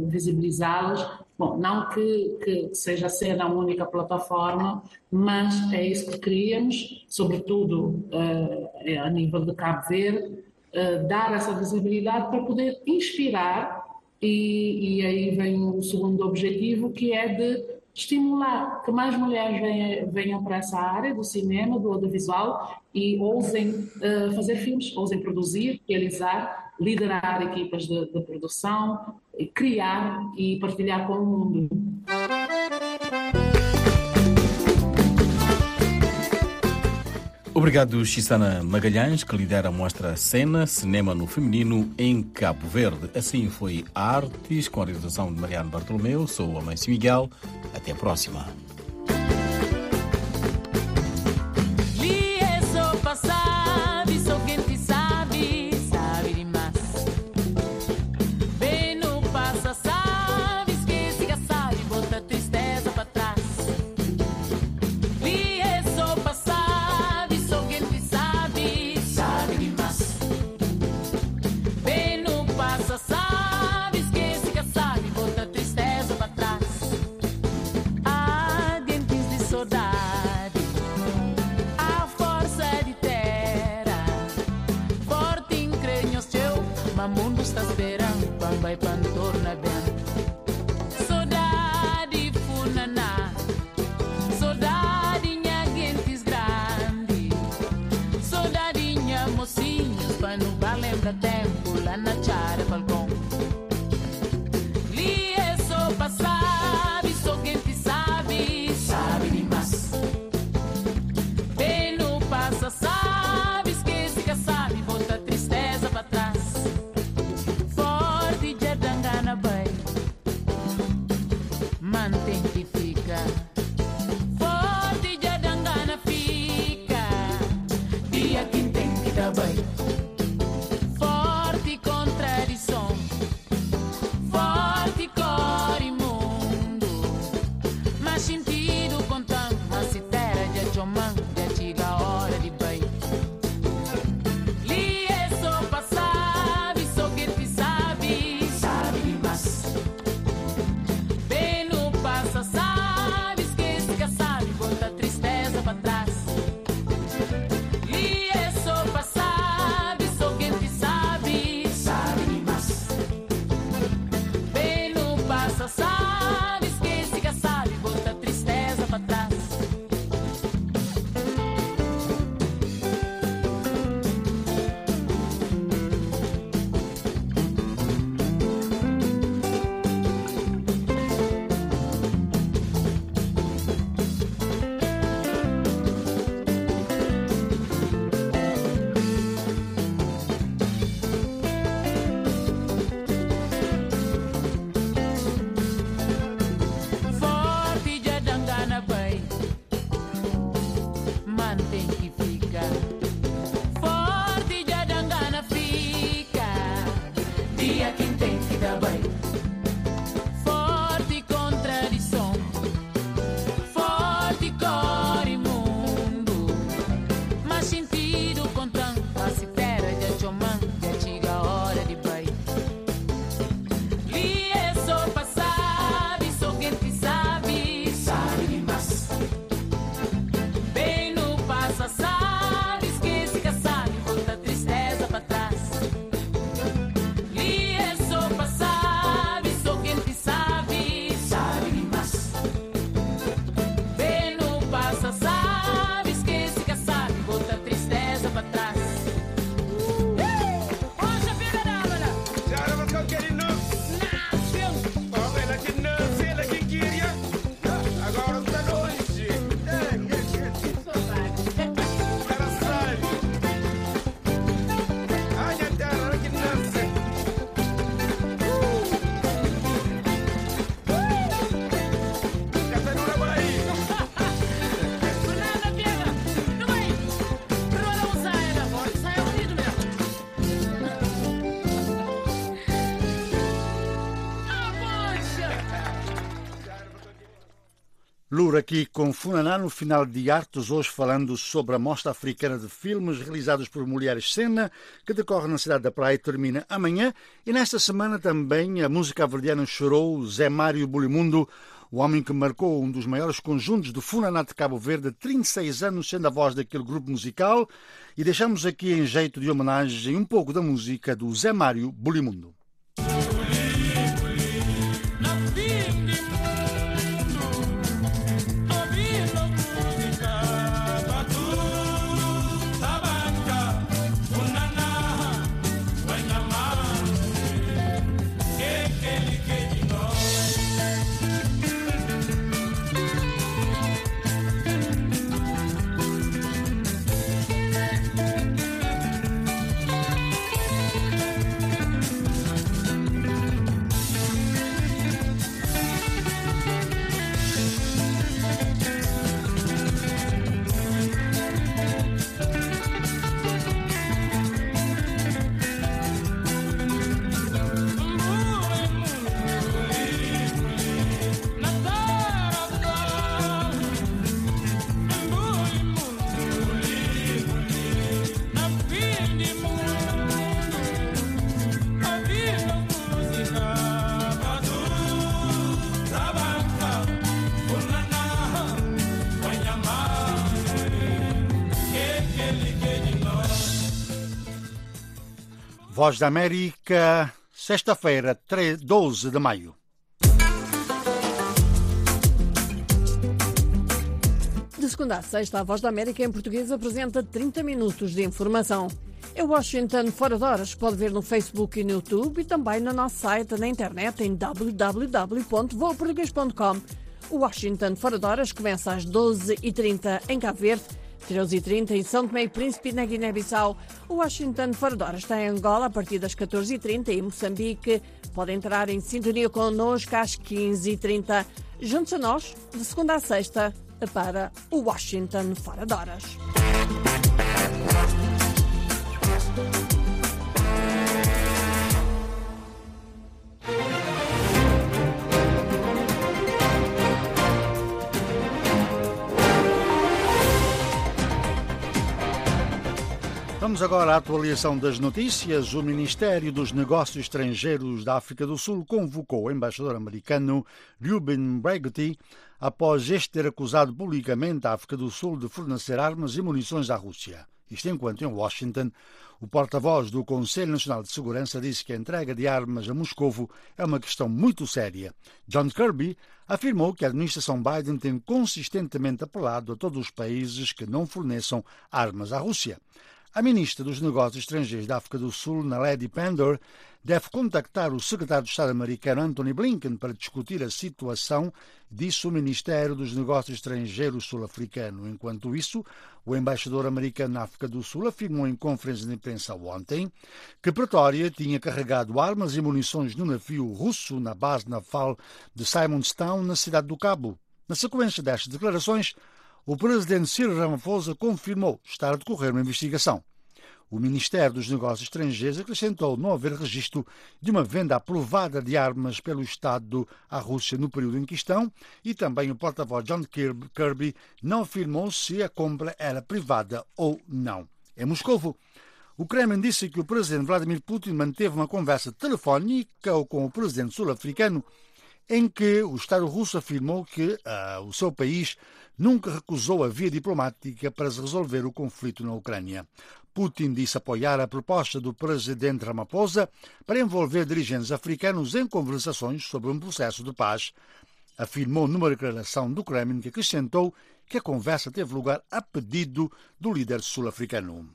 visibilizá-las Bom, não que, que seja ser a única plataforma, mas é isso que queríamos, sobretudo uh, a nível de Cabo Verde, uh, dar essa visibilidade para poder inspirar, e, e, aí vem o segundo objetivo, que é de estimular que mais mulheres venham, venham para essa área do cinema, do audiovisual e ousem uh, fazer filmes, ousem produzir, realizar, liderar equipas de, de produção, criar e partilhar com o mundo. Obrigado, Chisana Magalhães, que lidera a mostra Cena Cinema no Feminino em Cabo Verde. Assim foi Artes, com a realização de Mariano Bartolomeu. Sou o Amâncio Miguel. Até a próxima. Lura aqui com Funaná no final de Artes, hoje falando sobre a Mostra Africana de Filmes realizados por Mulheres Cena, que decorre na cidade da Praia e termina amanhã. E nesta semana também a música verdiana chorou Zé Mário Bulimundo, o homem que marcou um dos maiores conjuntos de Funaná de Cabo Verde, 36 anos sendo a voz daquele grupo musical. E deixamos aqui em jeito de homenagem um pouco da música do Zé Mário Bulimundo. Voz da América, sexta-feira, 12 de maio. De segunda a sexta, a Voz da América em português apresenta 30 minutos de informação. É Washington Fora de Horas, pode ver no Facebook e no YouTube e também no nosso site na internet em www.voaportuguês.com. O Washington Fora de Horas começa às 12h30 em Cabo Verde 13h30 em São Tomé e Príncipe na Guiné-Bissau. O Washington fora de está em Angola a partir das 14h30 e Moçambique pode entrar em sintonia connosco às 15h30. Juntos a nós, de segunda a sexta, para o Washington fora de. Vamos agora à atualização das notícias. O Ministério dos Negócios Estrangeiros da África do Sul convocou o embaixador americano Ruben Breguty após este ter acusado publicamente a África do Sul de fornecer armas e munições à Rússia. Isto enquanto em Washington, o porta-voz do Conselho Nacional de Segurança disse que a entrega de armas a Moscovo é uma questão muito séria. John Kirby afirmou que a administração Biden tem consistentemente apelado a todos os países que não forneçam armas à Rússia. A ministra dos Negócios Estrangeiros da África do Sul, Naledi Pandor, deve contactar o secretário de Estado americano Anthony Blinken para discutir a situação, disse o Ministério dos Negócios Estrangeiros sul-africano. Enquanto isso, o embaixador americano na África do Sul afirmou em conferência de imprensa ontem que Pretória tinha carregado armas e munições no navio russo na base naval de Simonstown, na cidade do Cabo. Na sequência destas declarações, o presidente Cyril Ramaphosa confirmou estar a decorrer uma investigação. O Ministério dos Negócios Estrangeiros acrescentou não haver registro de uma venda aprovada de armas pelo Estado à Rússia no período em questão e também o porta-voz John Kirby não afirmou se a compra era privada ou não. Em Moscou, o Kremlin disse que o presidente Vladimir Putin manteve uma conversa telefónica com o presidente sul-africano em que o Estado russo afirmou que uh, o seu país nunca recusou a via diplomática para resolver o conflito na Ucrânia. Putin disse apoiar a proposta do presidente Ramaphosa para envolver dirigentes africanos em conversações sobre um processo de paz. Afirmou numa declaração do Kremlin que acrescentou que a conversa teve lugar a pedido do líder sul-africano.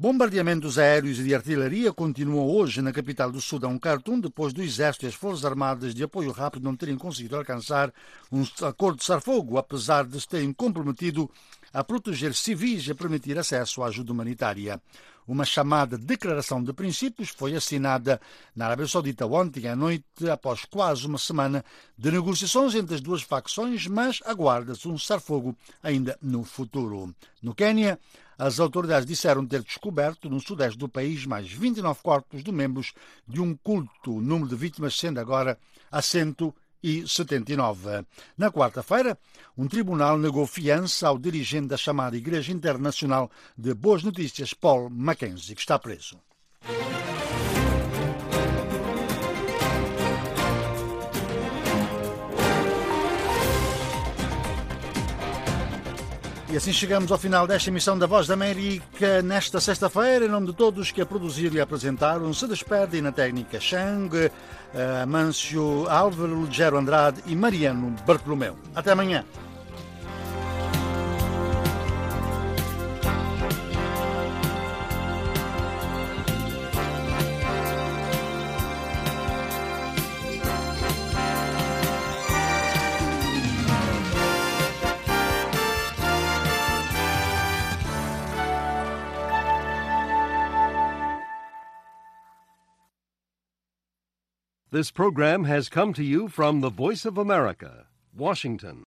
Bombardeamentos aéreos e de artilharia continuam hoje na capital do Sudão, Khartoum, depois do Exército e as Forças Armadas de apoio rápido não terem conseguido alcançar um acordo de cessar-fogo, apesar de se terem comprometido a proteger civis e a permitir acesso à ajuda humanitária. Uma chamada Declaração de Princípios foi assinada na Arábia Saudita ontem à noite, após quase uma semana de negociações entre as duas facções, mas aguarda-se um cessar-fogo ainda no futuro. No Quênia, as autoridades disseram ter descoberto no sudeste do país mais 29 corpos de membros de um culto, o número de vítimas sendo agora a 179. Na quarta-feira, um tribunal negou fiança ao dirigente da chamada Igreja Internacional de Boas Notícias, Paul Mackenzie, que está preso. E assim chegamos ao final desta emissão da Voz da América nesta sexta-feira. Em nome de todos que a produziram e apresentaram, se despedem na técnica Chang, uh, Mâncio Álvaro, Ligero Andrade e Mariano Bartolomeu. Até amanhã. This program has come to you from the Voice of America, Washington.